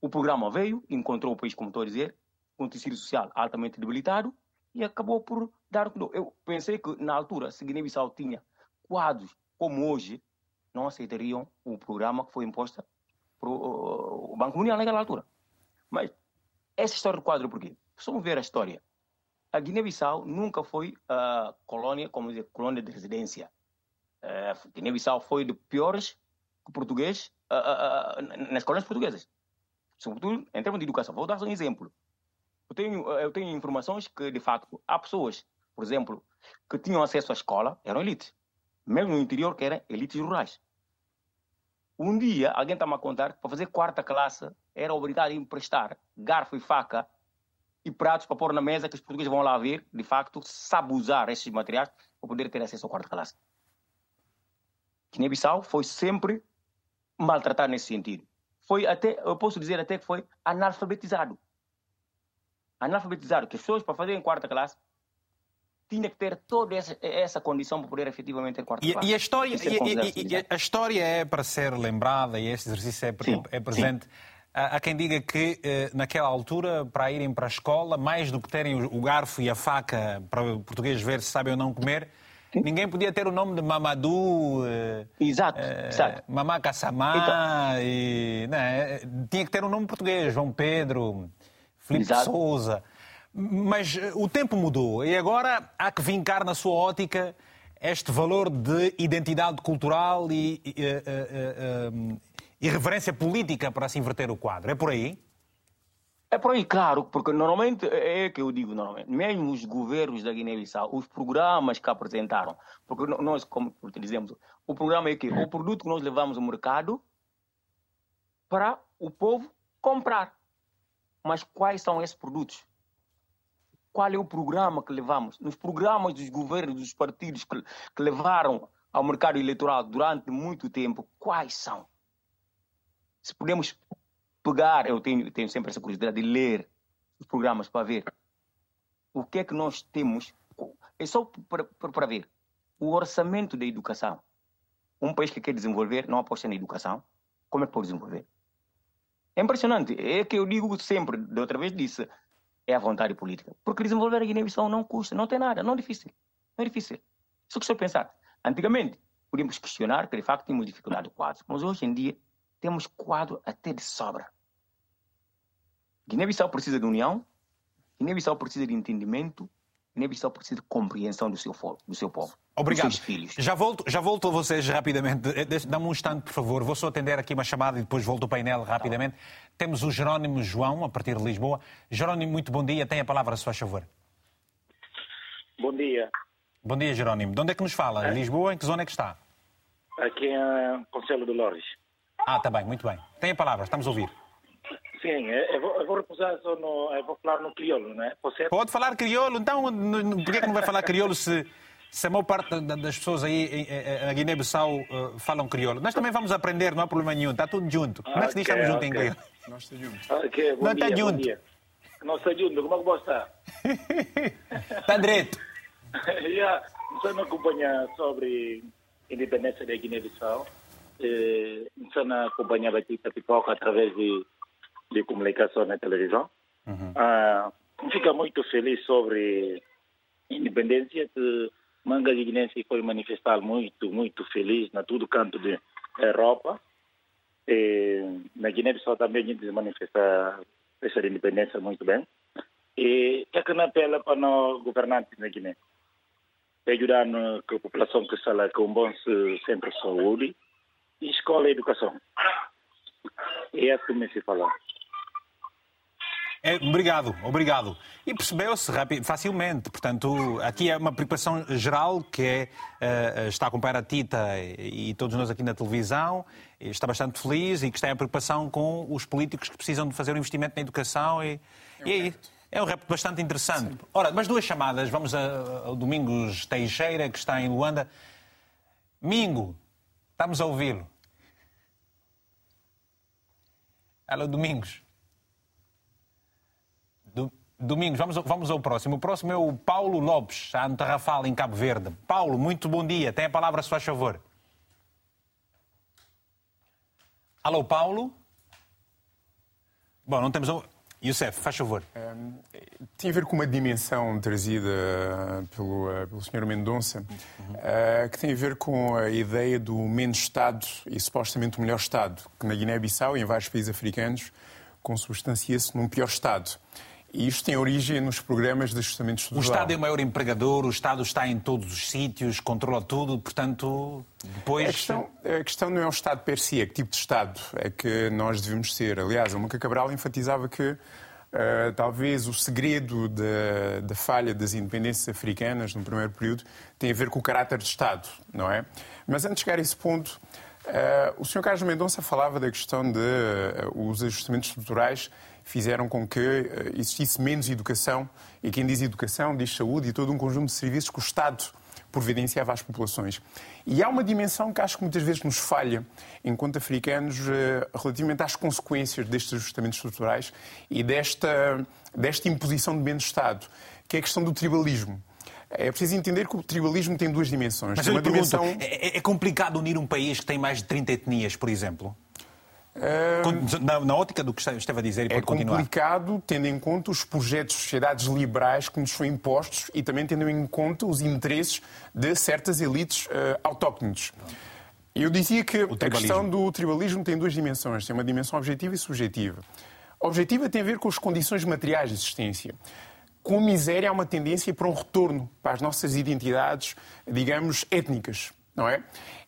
O programa veio, encontrou o país, como estou a dizer, com um tecido social altamente debilitado e acabou por dar o que deu. Eu pensei que, na altura, se Guiné-Bissau tinha quadros como hoje, não aceitariam o programa que foi imposto o Banco Mundial naquela altura. Mas essa história do quadro, por quê? Vamos ver a história. A Guiné-Bissau nunca foi uh, colônia, como dizer, colônia de residência. Uh, Guiné-Bissau foi de piores português uh, nas colônias portuguesas sobretudo em termos de educação. Vou dar um exemplo. Eu tenho, eu tenho informações que, de facto, há pessoas, por exemplo, que tinham acesso à escola, eram elites. Mesmo no interior, que eram elites rurais. Um dia, alguém está-me a contar que para fazer quarta classe era obrigado a emprestar garfo e faca e pratos para pôr na mesa que os portugueses vão lá ver, de facto, sabe usar esses materiais para poder ter acesso à quarta classe. Guiné-Bissau foi sempre maltratado nesse sentido foi até, eu posso dizer até que foi analfabetizado. Analfabetizado, que as pessoas para fazer em quarta classe tinha que ter toda essa, essa condição para poder efetivamente quarta e. E a história, e, e, a história é para ser lembrada e este exercício é, sim, é presente. Há quem diga que eh, naquela altura, para irem para a escola, mais do que terem o garfo e a faca para o português ver se sabem ou não comer, Ninguém podia ter o nome de Mamadou. Eh, exato, eh, exato. Mamá Kassamá. Então... E, né, tinha que ter um nome português, João Pedro, Filipe exato. Souza. Mas eh, o tempo mudou e agora há que vincar na sua ótica este valor de identidade cultural e, e, e, e reverência política para se inverter o quadro. É por aí? É por aí, claro, porque normalmente é, é que eu digo normalmente, mesmo os governos da Guiné-Bissau, os programas que apresentaram, porque nós, como dizemos, o programa é que o produto que nós levamos ao mercado para o povo comprar. Mas quais são esses produtos? Qual é o programa que levamos? Nos programas dos governos, dos partidos que, que levaram ao mercado eleitoral durante muito tempo, quais são? Se podemos pegar, eu tenho, tenho sempre essa curiosidade de ler os programas para ver o que é que nós temos. É só para, para ver o orçamento da educação. Um país que quer desenvolver não aposta na educação, como é que pode desenvolver? É impressionante. É que eu digo sempre, da outra vez disse, é a vontade política. Porque desenvolver a Guiné-Bissau não custa, não tem nada, não é difícil. Não é difícil. Só que se eu pensar, antigamente podíamos questionar que de facto tínhamos dificuldade de quadros, mas hoje em dia temos quadro até de sobra. Guiné-Bissau precisa de união, Guiné-Bissau precisa de entendimento, Guiné-Bissau precisa de compreensão do seu, do seu povo. Obrigado. Já volto, já volto a vocês rapidamente. Dá-me um instante, por favor. Vou só atender aqui uma chamada e depois volto ao painel rapidamente. Tá Temos o Jerónimo João, a partir de Lisboa. Jerónimo, muito bom dia. Tem a palavra, se faz favor. Bom dia. Bom dia, Jerónimo. De onde é que nos fala? É? Lisboa, em que zona é que está? Aqui em Conselho de Loures. Ah, está bem, muito bem. Tem a palavra, estamos a ouvir. Sim, eu vou, eu vou repousar só no. Eu vou falar no crioulo, não é? Pode, Pode falar crioulo, então por que, que não vai falar crioulo se, se a maior parte das pessoas aí na Guiné-Bissau uh, falam crioulo? Nós também vamos aprender, não há problema nenhum, está tudo junto. Como é que se diz okay, estamos juntos em crioulo? Nós estamos juntos. Okay, não está junto. Dia. Não está junto, como é que você está? está direito. yeah. Você me acompanha sobre independência da Guiné-Bissau eh, insana acompanhava aqui a pipoca através de, de comunicação na televisão. Uhum. Ah, fica muito feliz sobre a independência que Manga Guinense foi manifestar muito, muito feliz na todo canto da Europa. E, na Guiné-Bissau também a gente manifesta essa independência muito bem. E é que não apela para os governantes na Guiné. Para ajudar a população que está lá com um bom centro de saúde, escola e educação. É assim que se fala. É, obrigado, obrigado. E percebeu-se facilmente. Portanto, aqui é uma preocupação geral que é, uh, está a acompanhar a Tita e, e todos nós aqui na televisão, está bastante feliz e que está em preocupação com os políticos que precisam de fazer um investimento na educação e, é um e aí, é um repto bastante interessante. Sim. Ora, mas duas chamadas. Vamos ao Domingos Teixeira, que está em Luanda. Mingo, estamos a ouvi-lo. Alô, Domingos. Domingos, vamos, vamos ao próximo. O próximo é o Paulo Lopes, está no Tarrafal, em Cabo Verde. Paulo, muito bom dia. Tem a palavra, se faz favor. Alô, Paulo? Bom, não temos. Youssef, faz favor. Um, tem a ver com uma dimensão trazida pelo, uh, pelo Sr. Mendonça, uhum. uh, que tem a ver com a ideia do menos Estado e supostamente o melhor Estado, que na Guiné-Bissau e em vários países africanos consubstancia-se num pior Estado. E isto tem origem nos programas de ajustamento estrutural. O Estado é o maior empregador, o Estado está em todos os sítios, controla tudo, portanto, depois... A questão, a questão não é o Estado per si, é que tipo de Estado é que nós devemos ser. Aliás, a Muca Cabral enfatizava que Uh, talvez o segredo da, da, falha das independências africanas no primeiro período tem a ver com o caráter de Estado, não é? Mas antes de chegar a esse ponto, uh, o Sr. Carlos Mendonça falava da questão de uh, os ajustamentos estruturais fizeram com que eh, existisse menos educação, e quem diz educação diz saúde e todo um conjunto de serviços que o Estado providenciava às populações. E há uma dimensão que acho que muitas vezes nos falha, enquanto africanos, eh, relativamente às consequências destes ajustamentos estruturais e desta, desta imposição de menos Estado, que é a questão do tribalismo. É preciso entender que o tribalismo tem duas dimensões. Mas tem uma pergunto, dimensão... é, é complicado unir um país que tem mais de 30 etnias, por exemplo? Na, na, ótica do que esteve a dizer e é continuar. É complicado, tendo em conta os projetos de sociedades liberais que nos são impostos e também tendo em conta os interesses de certas elites uh, autóctones. Eu dizia que a questão do tribalismo tem duas dimensões. Tem uma dimensão objetiva e subjetiva. A objetiva tem a ver com as condições materiais de existência. Com a miséria há uma tendência para um retorno para as nossas identidades, digamos, étnicas, não é?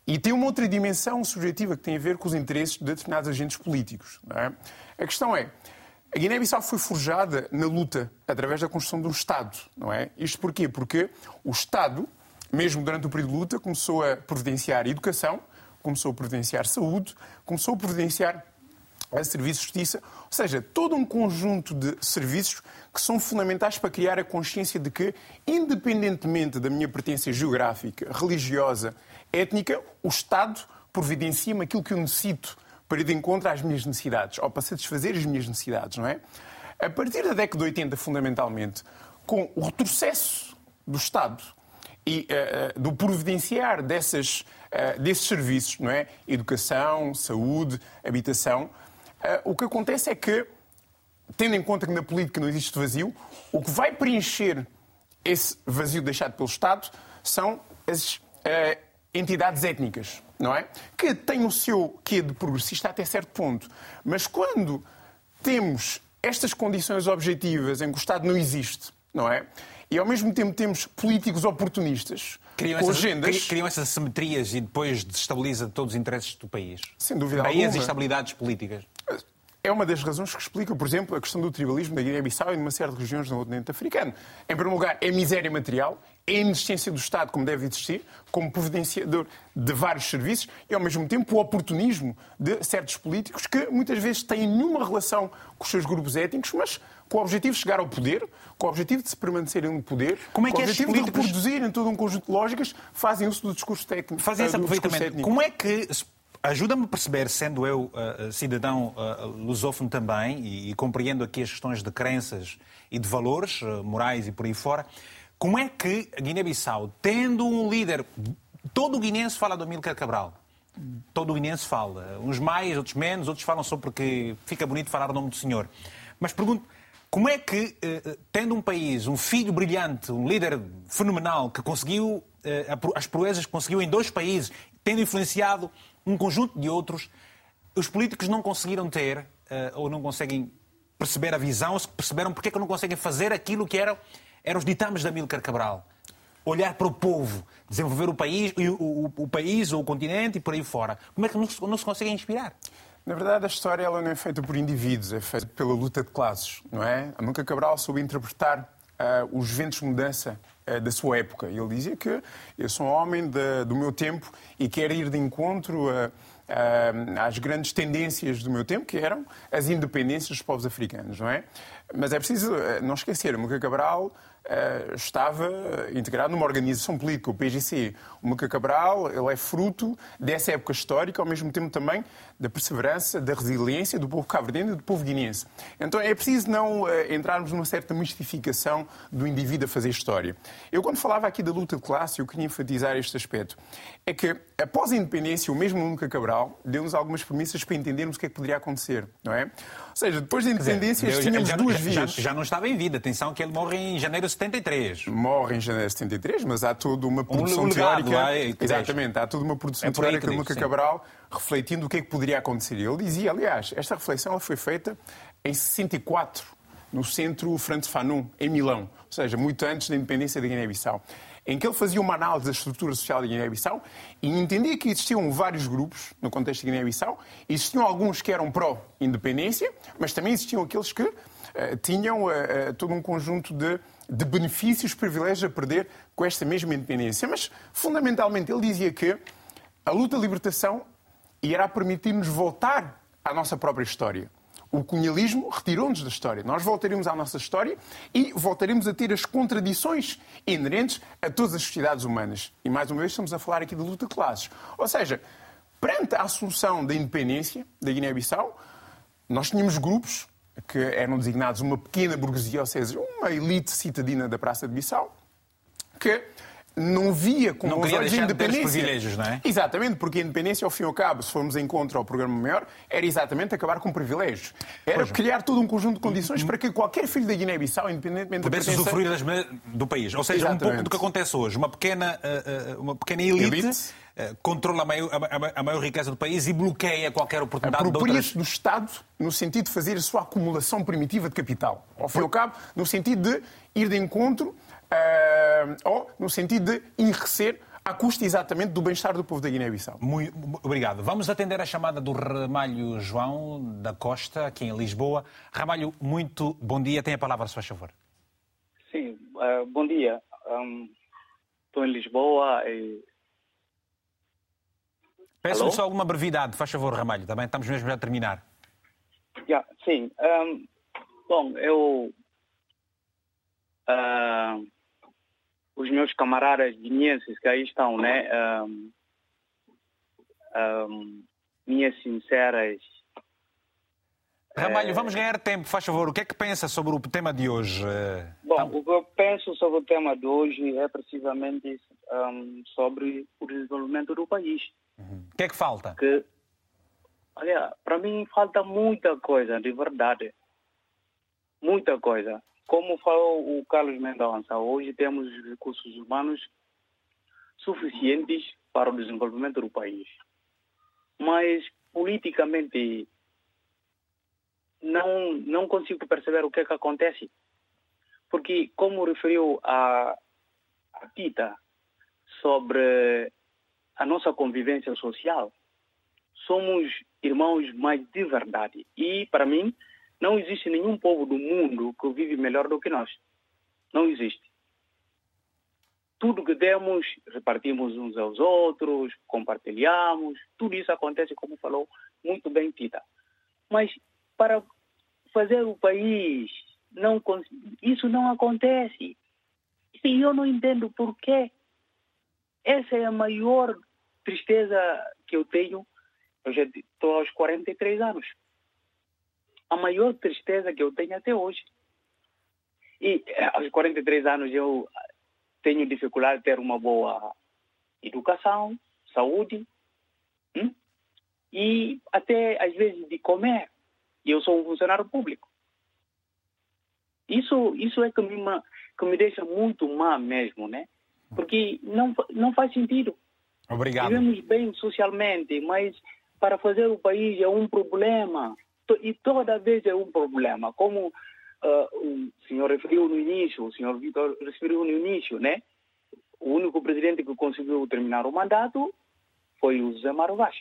E tem uma outra dimensão subjetiva que tem a ver com os interesses de determinados agentes políticos. É? A questão é, a Guiné-Bissau foi forjada na luta através da construção de um Estado, não é? Isto porquê? Porque o Estado, mesmo durante o período de luta, começou a providenciar educação, começou a providenciar saúde, começou a providenciar a serviços de justiça, ou seja, todo um conjunto de serviços que são fundamentais para criar a consciência de que, independentemente da minha pertença geográfica, religiosa, étnica, o Estado providencia-me aquilo que eu necessito para ir de encontro às minhas necessidades, ou para satisfazer as minhas necessidades, não é? A partir da década de 80, fundamentalmente, com o retrocesso do Estado e uh, do providenciar dessas, uh, desses serviços, não é? Educação, saúde, habitação, o que acontece é que, tendo em conta que na política não existe vazio, o que vai preencher esse vazio deixado pelo Estado são as entidades étnicas, não é? Que têm o seu quê de progressista até certo ponto. Mas quando temos estas condições objetivas em que o Estado não existe, não é? E ao mesmo tempo temos políticos oportunistas criam com essas, agendas. Criam essas simetrias e depois desestabiliza todos os interesses do país. Sem dúvida Aí alguma. as instabilidades políticas. É uma das razões que explica, por exemplo, a questão do tribalismo da Guiné-Bissau e de uma série de regiões do continente africano. Em primeiro lugar, é miséria material, é a inexistência do Estado, como deve existir, como providenciador de vários serviços, e ao mesmo tempo o oportunismo de certos políticos que muitas vezes têm nenhuma relação com os seus grupos étnicos, mas com o objetivo de chegar ao poder, com o objetivo de se permanecerem no poder, Como é que com o objetivo políticos... de reproduzirem todo um conjunto de lógicas, fazem uso do discurso técnico. Fazem esse aproveitamento. Como é que Ajuda-me a perceber, sendo eu uh, cidadão uh, lusófono também, e, e, compreendo aqui as questões de crenças e de valores uh, morais e por aí fora, como é que a Guiné-Bissau, tendo um líder, todo o guinense fala do Amílcar Cabral, todo o guinense fala, uns mais, outros menos, outros falam só porque fica bonito falar o nome do senhor. Mas pergunto, como é que, tendo um país, um filho brilhante, um líder fenomenal, que conseguiu as proezas que conseguiu em dois países, tendo influenciado um conjunto de outros, os políticos não conseguiram ter, uh, ou não conseguem perceber a visão, se perceberam porque é que não conseguem fazer aquilo que eram, eram os ditames da Milcar Cabral. Olhar para o povo, desenvolver o país, o, o, o país ou o continente e por aí fora. Como é que não se, não se conseguem inspirar? Na verdade, a história ela não é feita por indivíduos, é feita pela luta de classes, não é? A Milcar Cabral soube interpretar uh, os ventos de mudança da sua época. Ele dizia que eu sou um homem de, do meu tempo e quero ir de encontro a às grandes tendências do meu tempo, que eram as independências dos povos africanos, não é? Mas é preciso eh, não esquecer, Muca Cabral uh, estava integrado numa organização política, o PGC. O Muca Cabral ele é fruto dessa época histórica, ao mesmo tempo também da perseverança, da resiliência do povo cabo-verdiano e do povo guineense. Então é preciso não uh, entrarmos numa certa mistificação do indivíduo a fazer história. Eu, quando falava aqui da luta de classe, eu queria enfatizar este aspecto. É que, após a independência, o mesmo Muca Cabral deu-nos algumas premissas para entendermos o que é que poderia acontecer, não é? Ou seja, depois da independência, dizer, tínhamos já, duas vias. Já, já, não estava em vida. Atenção que ele morre em janeiro de 73. Morre em janeiro de 73, mas há toda uma produção um legado, teórica... É, exatamente, há toda uma produção é teórica do Muca Cabral refletindo o que é que poderia acontecer. Ele dizia, aliás, esta reflexão foi feita em 64, no centro Franz Fanon, em Milão, ou seja, muito antes da independência da Guiné-Bissau, em que ele fazia uma análise da estrutura social da Guiné-Bissau e entendia que existiam vários grupos no contexto da Guiné-Bissau. Existiam alguns que eram pró-independência, mas também existiam aqueles que uh, tinham uh, uh, todo um conjunto de, de benefícios, privilégios a perder com esta mesma independência. Mas, fundamentalmente, ele dizia que a luta de libertação irá permitir-nos voltar à nossa própria história. O colonialismo retirou-nos da história. Nós voltaremos à nossa história e voltaremos a ter as contradições inerentes a todas as sociedades humanas. E mais uma vez estamos a falar aqui de luta de classes. Ou seja, perante a assunção da independência da Guiné-Bissau, nós tínhamos grupos que eram designados uma pequena burguesia, ou seja, uma elite citadina da Praça de Bissau, que não via com não os olhos de independência. privilégios, não é? Exatamente, porque a independência, ao fim e ao cabo, se formos em contra ao programa maior, era exatamente acabar com privilégios. Era pois criar todo um conjunto de condições para que qualquer filho da Guiné-Bissau, independentemente Pudesse da usufruir das do país. Ou seja, exatamente. um pouco do que acontece hoje. Uma pequena, uh, uma pequena elite, elite. Uh, controla a maior, a, a maior, riqueza do país e bloqueia qualquer oportunidade Apropria-se outras... do Estado no sentido de fazer a sua acumulação primitiva de capital. Ao fim e ao cabo, no sentido de ir de encontro uh, ou no sentido de enriquecer à custa exatamente do bem-estar do povo da Guiné-Bissau. Muito obrigado. Vamos atender a chamada do Ramalho João da Costa, aqui em Lisboa. Ramalho, muito bom dia. Tem a palavra, se faz favor. Sim, uh, bom dia. Um, estou em Lisboa e... Peço-lhe só alguma brevidade, faz favor, Ramalho. Também estamos mesmo já a terminar. Yeah, sim. Um, bom, eu... Uh, os meus camaradas guineenses que aí estão, né? Um, um, minhas sinceras. Ramalho, é... vamos ganhar tempo, faz favor. O que é que pensa sobre o tema de hoje? Bom, então... o que eu penso sobre o tema de hoje é precisamente sobre o desenvolvimento do país. Uhum. O que é que falta? Que, olha, para mim falta muita coisa, de verdade. Muita coisa. Como falou o Carlos Mendonça, hoje temos recursos humanos suficientes para o desenvolvimento do país. Mas, politicamente, não, não consigo perceber o que é que acontece. Porque, como referiu a, a Tita sobre a nossa convivência social, somos irmãos mais de verdade. E, para mim, não existe nenhum povo do mundo que vive melhor do que nós. Não existe. Tudo que temos, repartimos uns aos outros, compartilhamos, tudo isso acontece, como falou muito bem Tita. Mas para fazer o país, não, isso não acontece. E eu não entendo por quê. Essa é a maior tristeza que eu tenho. Eu já estou aos 43 anos a maior tristeza que eu tenho até hoje. E eh, aos 43 anos eu tenho dificuldade de ter uma boa educação, saúde, hum? e até às vezes de comer. E eu sou um funcionário público. Isso, isso é que me, que me deixa muito má mesmo, né? Porque não, não faz sentido. Obrigado. Vivemos bem socialmente, mas para fazer o país é um problema. E toda vez é um problema. Como uh, o senhor referiu no início, o senhor Vitor referiu no início, né? O único presidente que conseguiu terminar o mandato foi o José Mário Vaz.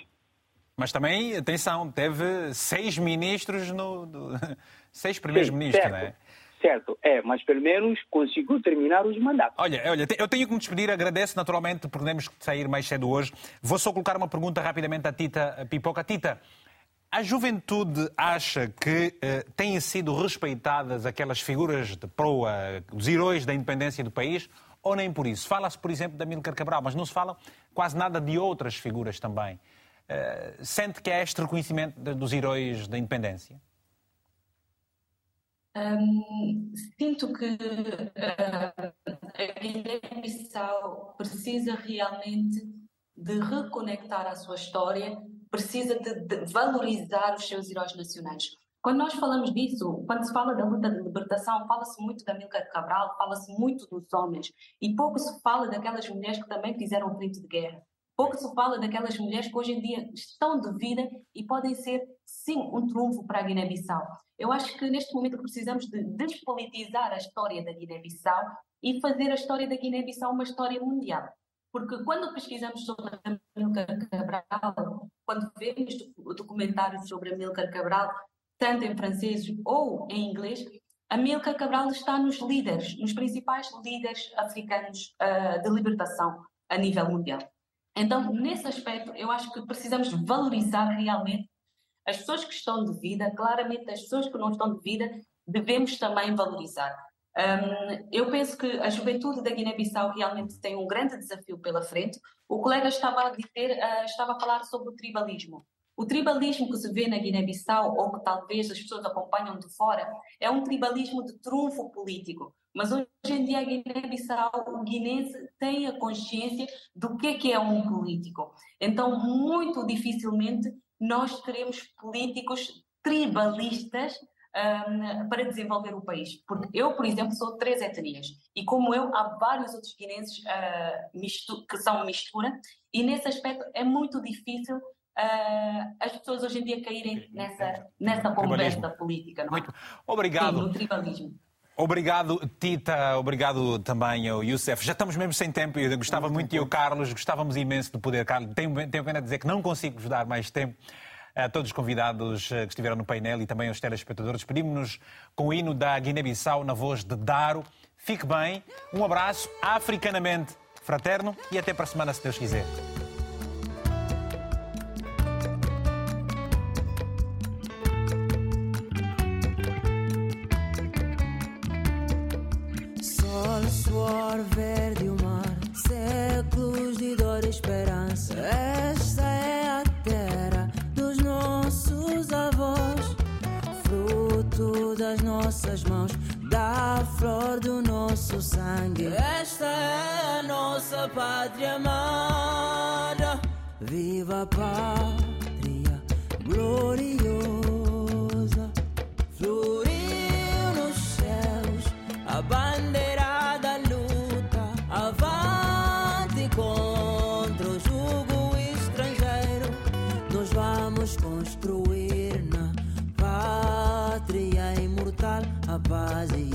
Mas também, atenção, teve seis ministros, no, seis primeiros Sim, ministros, certo, é? É, mas pelo menos conseguiu terminar os mandatos. Olha, olha, eu tenho que me despedir, agradeço naturalmente, podemos sair mais cedo hoje. Vou só colocar uma pergunta rapidamente à Tita Pipoca. Tita, a juventude acha que eh, têm sido respeitadas aquelas figuras de proa, os heróis da independência do país, ou nem por isso? Fala-se, por exemplo, da Amílcar Cabral, mas não se fala quase nada de outras figuras também. Eh, sente que há este reconhecimento dos heróis da independência? Um, sinto que uh, a Guiné-Bissau precisa realmente de reconectar a sua história, precisa de, de, valorizar os seus heróis nacionais. Quando nós falamos disso, quando se fala da luta de libertação, fala-se muito da Milka Cabral, fala-se muito dos homens, e pouco se fala daquelas mulheres que também fizeram frente de guerra. Pouco se fala daquelas mulheres que hoje em dia estão de vida e podem ser, sim, um trunfo para a Guiné-Bissau. Eu acho que neste momento precisamos de despolitizar a história da Guiné-Bissau e fazer a história da Guiné-Bissau uma história mundial. Porque quando pesquisamos sobre a Milcar Cabral, quando vemos documentários sobre a Milcar Cabral, tanto em francês ou em inglês, a Milcar Cabral está nos líderes, nos principais líderes africanos uh, de libertação a nível mundial. Então, nesse aspecto, eu acho que precisamos valorizar realmente as pessoas que estão de vida, claramente as pessoas que não estão de vida, devemos também valorizar. Um, eu penso que a juventude da Guiné-Bissau realmente tem um grande desafio pela frente. O colega estava a dizer, uh, estava a falar sobre o tribalismo. O tribalismo que se vê na Guiné-Bissau, ou que talvez as pessoas acompanham de fora, é um tribalismo de trunfo político. Mas hoje em dia a Guiné-Bissau, o guinense tem a consciência do que é que é um político. Então, muito dificilmente nós teremos políticos tribalistas um, para desenvolver o país. Porque eu, por exemplo, sou de três etnias e, como eu, há vários outros guinenses uh, que são mistura, e nesse aspecto é muito difícil uh, as pessoas hoje em dia caírem nessa, nessa conversa política. Não é? Muito obrigado. Sim, no tribalismo. Obrigado, Tita. Obrigado também ao Youssef. Já estamos mesmo sem tempo. Eu gostava muito, muito e o Carlos, gostávamos imenso de poder. Carlos, tenho, tenho pena de dizer que não consigo vos dar mais tempo. A todos os convidados eh, que estiveram no painel e também aos telespectadores. Despedimos-nos com o hino da Guiné-Bissau na voz de Daro. Fique bem, um abraço africanamente fraterno e até para a semana, se Deus quiser. Viva a pátria gloriosa, floriu nos céus a bandeira. construir na pátria imortal a paz e